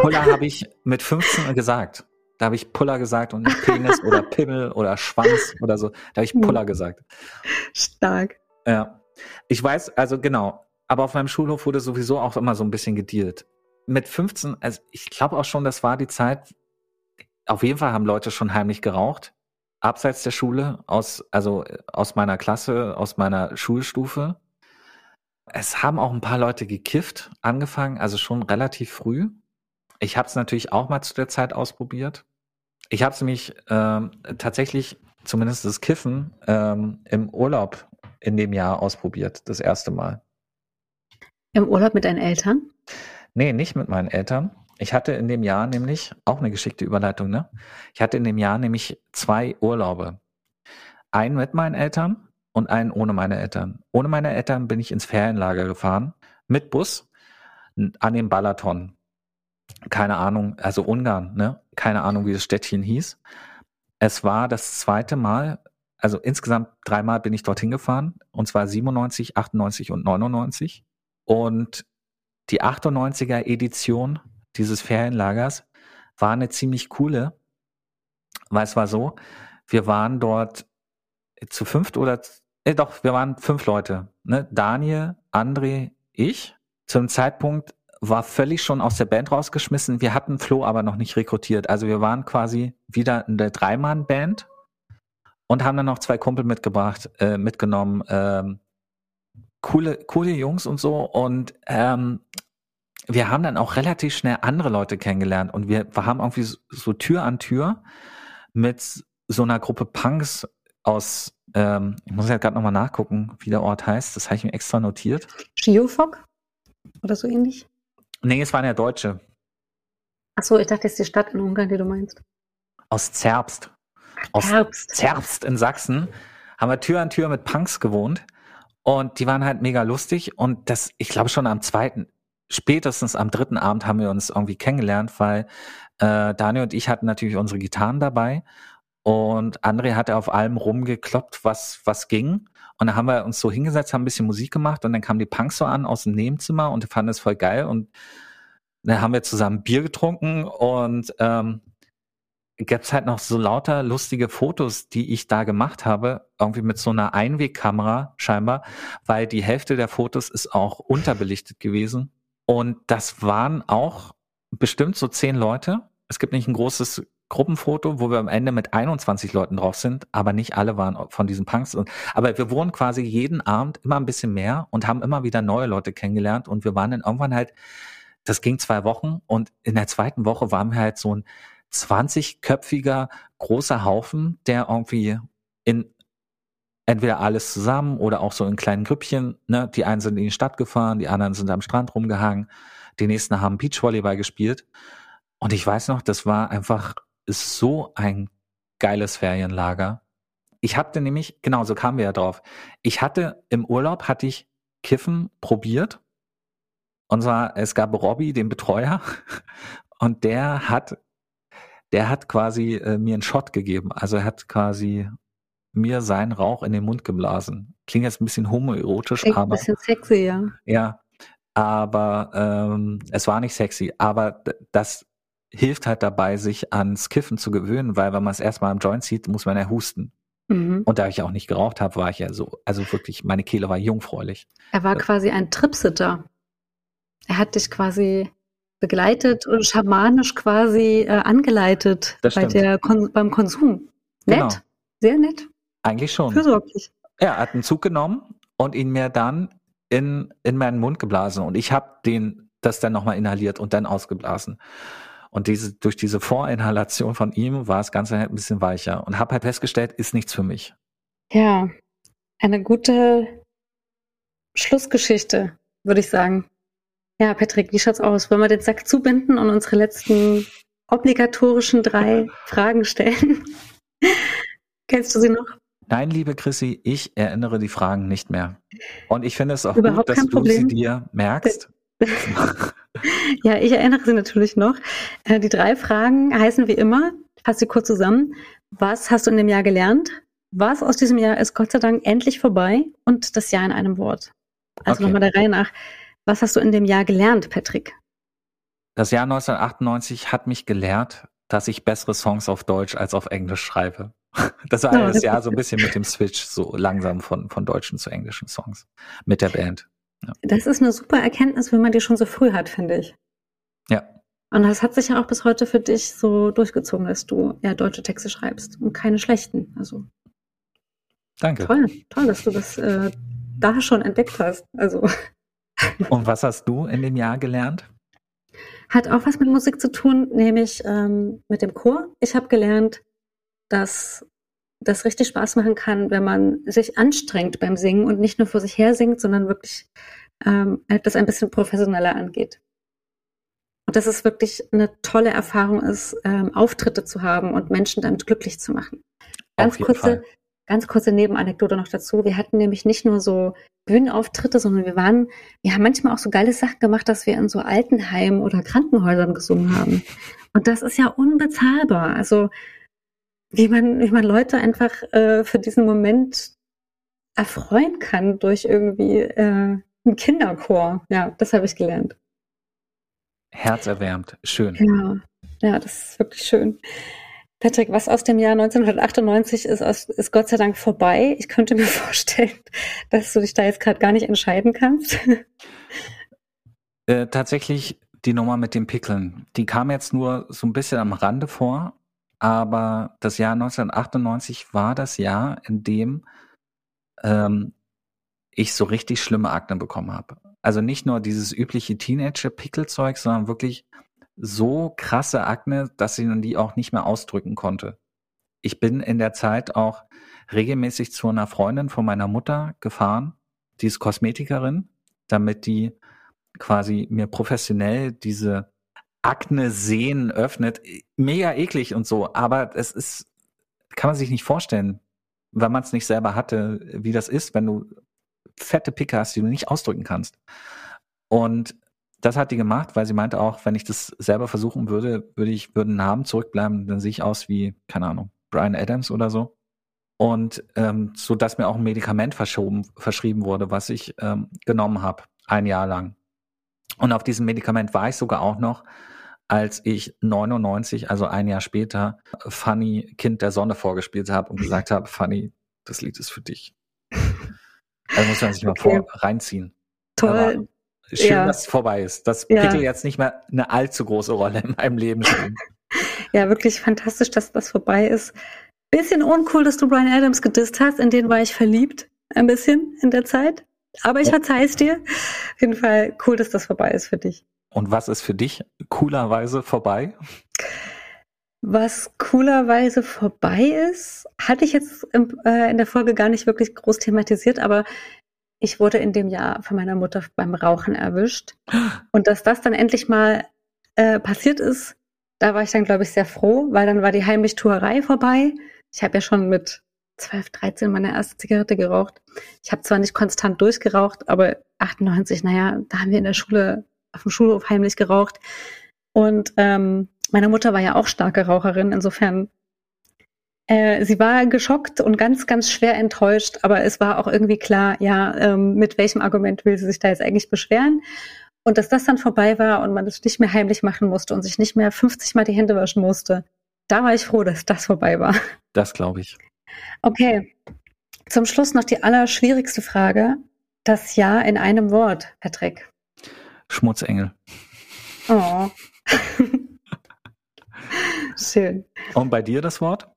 Puller habe ich mit 15 gesagt. Da habe ich Puller gesagt und nicht Penis oder Pimmel oder Schwanz oder so. Da habe ich Puller gesagt. Stark. Ja. Ich weiß, also genau. Aber auf meinem Schulhof wurde sowieso auch immer so ein bisschen gedealt. Mit 15, also ich glaube auch schon, das war die Zeit, auf jeden Fall haben Leute schon heimlich geraucht. Abseits der Schule, aus, also aus meiner Klasse, aus meiner Schulstufe. Es haben auch ein paar Leute gekifft, angefangen, also schon relativ früh. Ich habe es natürlich auch mal zu der Zeit ausprobiert. Ich habe es nämlich ähm, tatsächlich, zumindest das Kiffen, ähm, im Urlaub in dem Jahr ausprobiert, das erste Mal. Im Urlaub mit deinen Eltern? Nee, nicht mit meinen Eltern. Ich hatte in dem Jahr nämlich, auch eine geschickte Überleitung, ne? Ich hatte in dem Jahr nämlich zwei Urlaube. Einen mit meinen Eltern und einen ohne meine Eltern. Ohne meine Eltern bin ich ins Ferienlager gefahren, mit Bus, an den Balaton. Keine Ahnung, also Ungarn, ne? Keine Ahnung, wie das Städtchen hieß. Es war das zweite Mal, also insgesamt dreimal bin ich dorthin gefahren, und zwar 97, 98 und 99. Und die 98er Edition dieses Ferienlagers war eine ziemlich coole, weil es war so, wir waren dort zu fünft oder, äh, doch, wir waren fünf Leute, ne? Daniel, André, ich. Zum Zeitpunkt war völlig schon aus der Band rausgeschmissen. Wir hatten Flo aber noch nicht rekrutiert. Also wir waren quasi wieder in der Dreimann-Band und haben dann noch zwei Kumpel mitgebracht, äh, mitgenommen. Ähm, coole, coole Jungs und so. Und ähm, wir haben dann auch relativ schnell andere Leute kennengelernt und wir, wir haben irgendwie so, so Tür an Tür mit so einer Gruppe Punks aus, ähm, ich muss ja gerade nochmal nachgucken, wie der Ort heißt. Das habe ich mir extra notiert. Schiofok? Oder so ähnlich? Nee, es waren ja Deutsche. Achso, ich dachte, es ist die Stadt in Ungarn, die du meinst. Aus Zerbst. Aus Zerbst. Zerbst in Sachsen haben wir Tür an Tür mit Punks gewohnt. Und die waren halt mega lustig. Und das, ich glaube schon am zweiten, spätestens am dritten Abend haben wir uns irgendwie kennengelernt, weil äh, Daniel und ich hatten natürlich unsere Gitarren dabei und André hatte auf allem rumgekloppt, was, was ging. Und dann haben wir uns so hingesetzt, haben ein bisschen Musik gemacht und dann kamen die Punks so an aus dem Nebenzimmer und fanden es voll geil. Und dann haben wir zusammen Bier getrunken und ähm, gibt's halt noch so lauter lustige Fotos, die ich da gemacht habe, irgendwie mit so einer Einwegkamera scheinbar, weil die Hälfte der Fotos ist auch unterbelichtet gewesen. Und das waren auch bestimmt so zehn Leute. Es gibt nicht ein großes Gruppenfoto, wo wir am Ende mit 21 Leuten drauf sind, aber nicht alle waren von diesen Punks. Aber wir wurden quasi jeden Abend immer ein bisschen mehr und haben immer wieder neue Leute kennengelernt und wir waren dann irgendwann halt, das ging zwei Wochen und in der zweiten Woche waren wir halt so ein 20-köpfiger großer Haufen, der irgendwie in entweder alles zusammen oder auch so in kleinen Grüppchen. Ne? Die einen sind in die Stadt gefahren, die anderen sind am Strand rumgehangen, die nächsten haben Beachvolleyball gespielt. Und ich weiß noch, das war einfach so ein geiles Ferienlager. Ich hatte nämlich, genau, so kamen wir ja drauf. Ich hatte im Urlaub, hatte ich Kiffen probiert. Und zwar, es gab Robby, den Betreuer, und der hat, der hat quasi äh, mir einen Shot gegeben. Also er hat quasi mir seinen Rauch in den Mund geblasen. Klingt jetzt ein bisschen homoerotisch, Klingt aber. Ein bisschen sexy, ja. Ja, aber ähm, es war nicht sexy. Aber das hilft halt dabei, sich ans Kiffen zu gewöhnen, weil wenn man es erstmal am Joint sieht, muss man ja husten. Mhm. Und da ich auch nicht geraucht habe, war ich ja so, also wirklich, meine Kehle war jungfräulich. Er war quasi ein Tripsitter. Er hat dich quasi begleitet und schamanisch quasi äh, angeleitet bei der Kon beim Konsum. Nett, genau. sehr nett. Eigentlich schon. Fürsorglich. Er hat einen Zug genommen und ihn mir dann in, in meinen Mund geblasen und ich habe den das dann nochmal inhaliert und dann ausgeblasen. Und diese, durch diese Vorinhalation von ihm war das Ganze halt ein bisschen weicher und habe halt festgestellt, ist nichts für mich. Ja, eine gute Schlussgeschichte, würde ich sagen. Ja, Patrick, wie schaut's aus? Wollen wir den Sack zubinden und unsere letzten obligatorischen drei Fragen stellen? Kennst du sie noch? Nein, liebe Chrissy, ich erinnere die Fragen nicht mehr. Und ich finde es auch Überhaupt gut, dass du Problem. sie dir merkst. ja, ich erinnere sie natürlich noch. Äh, die drei Fragen heißen wie immer, fasse sie kurz zusammen. Was hast du in dem Jahr gelernt? was aus diesem Jahr ist Gott sei Dank endlich vorbei und das Jahr in einem Wort. Also Okay. nochmal der Reihe nach. Was hast du in dem Jahr gelernt, Patrick? Das Jahr 1998 hat mich gelehrt, dass ich bessere Songs auf Deutsch als auf Englisch schreibe. Das war Oh, das Jahr so ein bisschen mit dem Switch, so langsam von, von deutschen zu englischen Songs mit der Band. Das ist eine super Erkenntnis, wenn man die schon so früh hat, finde ich. Ja. Und das hat sich ja auch bis heute für dich so durchgezogen, dass du ja deutsche Texte schreibst und keine schlechten. Also Danke. toll, toll, dass du das äh, da schon entdeckt hast. Also Und was hast du in dem Jahr gelernt? hat auch was mit Musik zu tun, nämlich ähm, mit dem Chor. Ich habe gelernt, dass das richtig Spaß machen kann, wenn man sich anstrengt beim Singen und nicht nur vor sich her singt, sondern wirklich ähm, das ein bisschen professioneller angeht. Und dass es wirklich eine tolle Erfahrung ist, ähm, Auftritte zu haben und Menschen damit glücklich zu machen. Ganz kurze, Fall. ganz kurze Nebenanekdote noch dazu. Wir hatten nämlich nicht nur so Bühnenauftritte, sondern wir waren, wir haben manchmal auch so geile Sachen gemacht, dass wir in so Altenheimen oder Krankenhäusern gesungen haben. Und das ist ja unbezahlbar. Also wie man, wie man Leute einfach äh, für diesen Moment erfreuen kann durch irgendwie äh, einen Kinderchor. Ja, das habe ich gelernt. Herzerwärmt. Schön. Ja, ja, das ist wirklich schön. Patrick, was aus dem Jahr 1998 ist, ist Gott sei Dank vorbei. Ich könnte mir vorstellen, dass du dich da jetzt gerade gar nicht entscheiden kannst. Äh, tatsächlich die Nummer mit den Pickeln. Die kam jetzt nur so ein bisschen am Rande vor, aber das Jahr 1998 war das Jahr, in dem ähm, ich so richtig schlimme Akne bekommen habe. Also nicht nur dieses übliche Teenager-Pickelzeug, sondern wirklich so krasse Akne, dass ich die auch nicht mehr ausdrücken konnte. Ich bin in der Zeit auch regelmäßig zu einer Freundin von meiner Mutter gefahren, die ist Kosmetikerin, damit die quasi mir professionell diese Akne-Seen öffnet. Mega eklig und so, aber es ist, kann man sich nicht vorstellen, wenn man es nicht selber hatte, wie das ist, wenn du fette Picke hast, die du nicht ausdrücken kannst. Und das hat die gemacht, weil sie meinte auch, wenn ich das selber versuchen würde, würde ich, würden Namen zurückbleiben, dann sehe ich aus wie, keine Ahnung, Brian Adams oder so. Und ähm, so dass mir auch ein Medikament verschoben, verschrieben wurde, was ich ähm, genommen habe, ein Jahr lang. Und auf diesem Medikament war ich sogar auch noch, als ich 99, also ein Jahr später, Funny Kind der Sonne vorgespielt habe und gesagt habe, Funny, das Lied ist für dich. Also muss man sich mal Okay. vor reinziehen. Toll. Schön, Ja. dass es vorbei ist. Dass Ja. Pickel jetzt nicht mehr eine allzu große Rolle in meinem Leben spielen. Ja, wirklich fantastisch, dass das vorbei ist. Bisschen uncool, dass du Brian Adams gedisst hast. In den war ich verliebt. Ein bisschen in der Zeit. Aber ich verzeih es dir. Auf jeden Fall cool, dass das vorbei ist für dich. Und was ist für dich coolerweise vorbei? Was coolerweise vorbei ist, hatte ich jetzt im, äh, in der Folge gar nicht wirklich groß thematisiert, aber ich wurde in dem Jahr von meiner Mutter beim Rauchen erwischt. Und dass das dann endlich mal äh, passiert ist, da war ich dann, glaube ich, sehr froh, weil dann war die Heimlichtuerei vorbei. Ich habe ja schon mit 12, 13 meine erste Zigarette geraucht. Ich habe zwar nicht konstant durchgeraucht, aber 98, naja, da haben wir in der Schule, auf dem Schulhof heimlich geraucht. Und ähm, meine Mutter war ja auch starke Raucherin, insofern äh, sie war geschockt und ganz, ganz schwer enttäuscht, aber es war auch irgendwie klar, ja, ähm, mit welchem Argument will sie sich da jetzt eigentlich beschweren? Und dass das dann vorbei war und man es nicht mehr heimlich machen musste und sich nicht mehr 50 Mal die Hände waschen musste, da war ich froh, dass das vorbei war. Das glaube ich. Okay, zum Schluss noch die allerschwierigste Frage. Das Ja in einem Wort, Patrick. Schmutzengel. Oh. Schön. Und bei dir das Wort?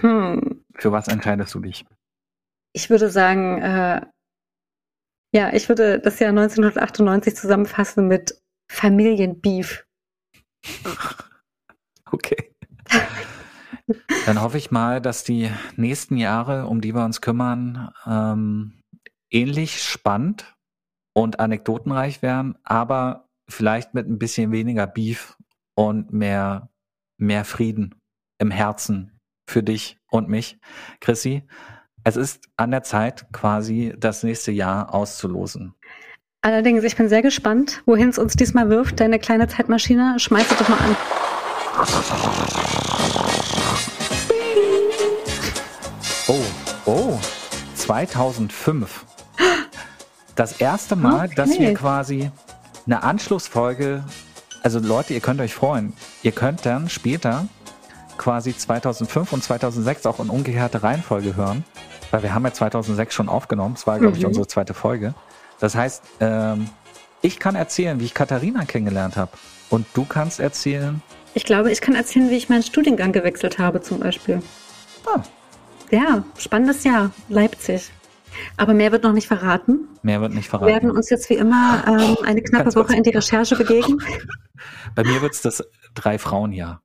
Hm. Für was entscheidest du dich? Ich würde sagen, äh, ja, ich würde das Jahr 1998 zusammenfassen mit Familienbeef. Okay. Dann hoffe ich mal, dass die nächsten Jahre, um die wir uns kümmern, ähm, ähnlich spannend und anekdotenreich werden, aber vielleicht mit ein bisschen weniger Beef und mehr, mehr Frieden im Herzen für dich und mich. Chrissy, es ist an der Zeit, quasi das nächste Jahr auszulosen. Allerdings, ich bin sehr gespannt, wohin es uns diesmal wirft. Deine kleine Zeitmaschine, schmeiß sie doch mal an. Oh, 2005 das erste Mal, Okay. dass wir quasi eine Anschlussfolge, also Leute, ihr könnt euch freuen, ihr könnt dann später quasi 2005 und 2006 auch in umgekehrter Reihenfolge hören, weil wir haben ja 2006 schon aufgenommen, das war, glaube ich, Mhm. unsere zweite Folge. Das heißt, ähm, ich kann erzählen, wie ich Katharina kennengelernt habe und du kannst erzählen, Ich glaube, ich kann erzählen, wie ich meinen Studiengang gewechselt habe, zum Beispiel. ah, Ja, spannendes Jahr, Leipzig. Aber mehr wird noch nicht verraten. mehr wird nicht Wir werden verraten. uns jetzt wie immer ähm, eine knappe Ganz kurz. Woche in die Recherche begeben. Bei mir wird's das Drei-Frauen-Jahr.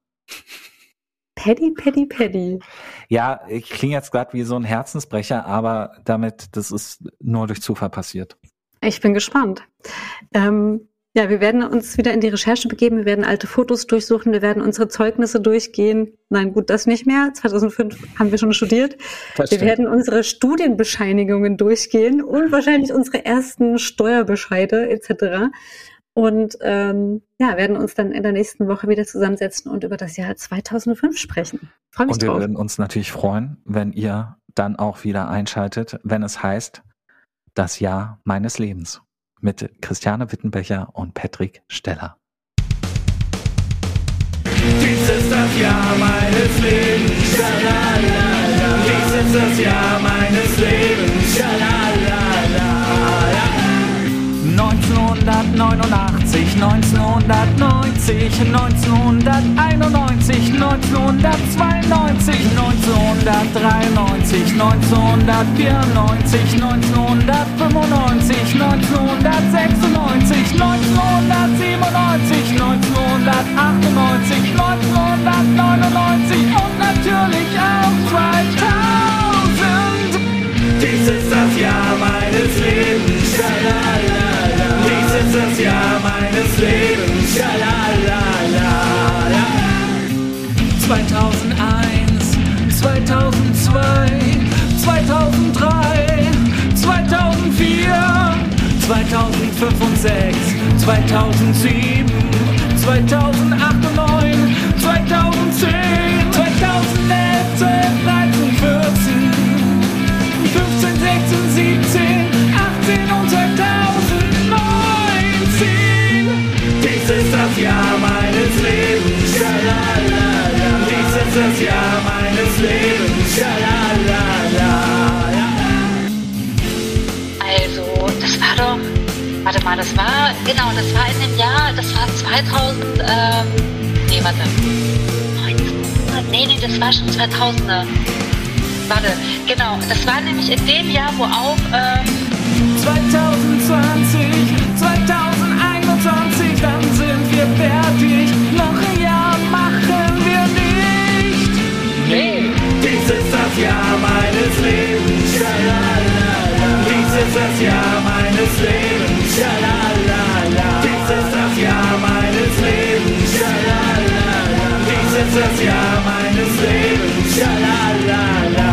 Paddy, Paddy, Paddy. Ja, ich klinge jetzt gerade wie so ein Herzensbrecher, aber damit, das ist nur durch Zufall passiert. Ich bin gespannt. Ähm, ja, wir werden uns wieder in die Recherche begeben. Wir werden alte Fotos durchsuchen. Wir werden unsere Zeugnisse durchgehen. Nein, gut, das nicht mehr. 2005 haben wir schon studiert. Das Wir stimmt. werden unsere Studienbescheinigungen durchgehen und wahrscheinlich unsere ersten Steuerbescheide etc. Und ähm, ja, werden uns dann in der nächsten Woche wieder zusammensetzen und über das Jahr 2005 sprechen. Freue mich Und wir drauf. würden uns natürlich freuen, wenn ihr dann auch wieder einschaltet, wenn es heißt, das Jahr meines Lebens mit Christiane Wittenbecher und Patrick Steller. Dies ist das Jahr meines Lebens. Dies ist das Jahr meines Lebens. 1989, 1990, 1991, 1992, 1993, 1994, 1995, 1996, 1997, 1998, 1999 und natürlich auch 2000. Dies ist das Jahr meines Lebens. Schalalala. Das Jahr meines Lebens. Schalalala. 2001, 2002, 2003, 2004, 2005 und 6, 2007, 2008 meines Lebens. Schalalala. Also, das war doch. Warte mal, das war. Genau, das war in dem Jahr. Das war 2000. Ähm, nee, warte. 1900, nee, nee, das war schon 2000er. Warte, genau. Das war nämlich in dem Jahr, wo auch. Ähm, 2020, 2021, dann sind wir fertig. Dies ist das Jahr meines Lebens. Schalala. Dies ist das Jahr meines Lebens. Schalala. Dies ist das Jahr meines Lebens. Schalala. Dies ist das Jahr meines Lebens. Schalala.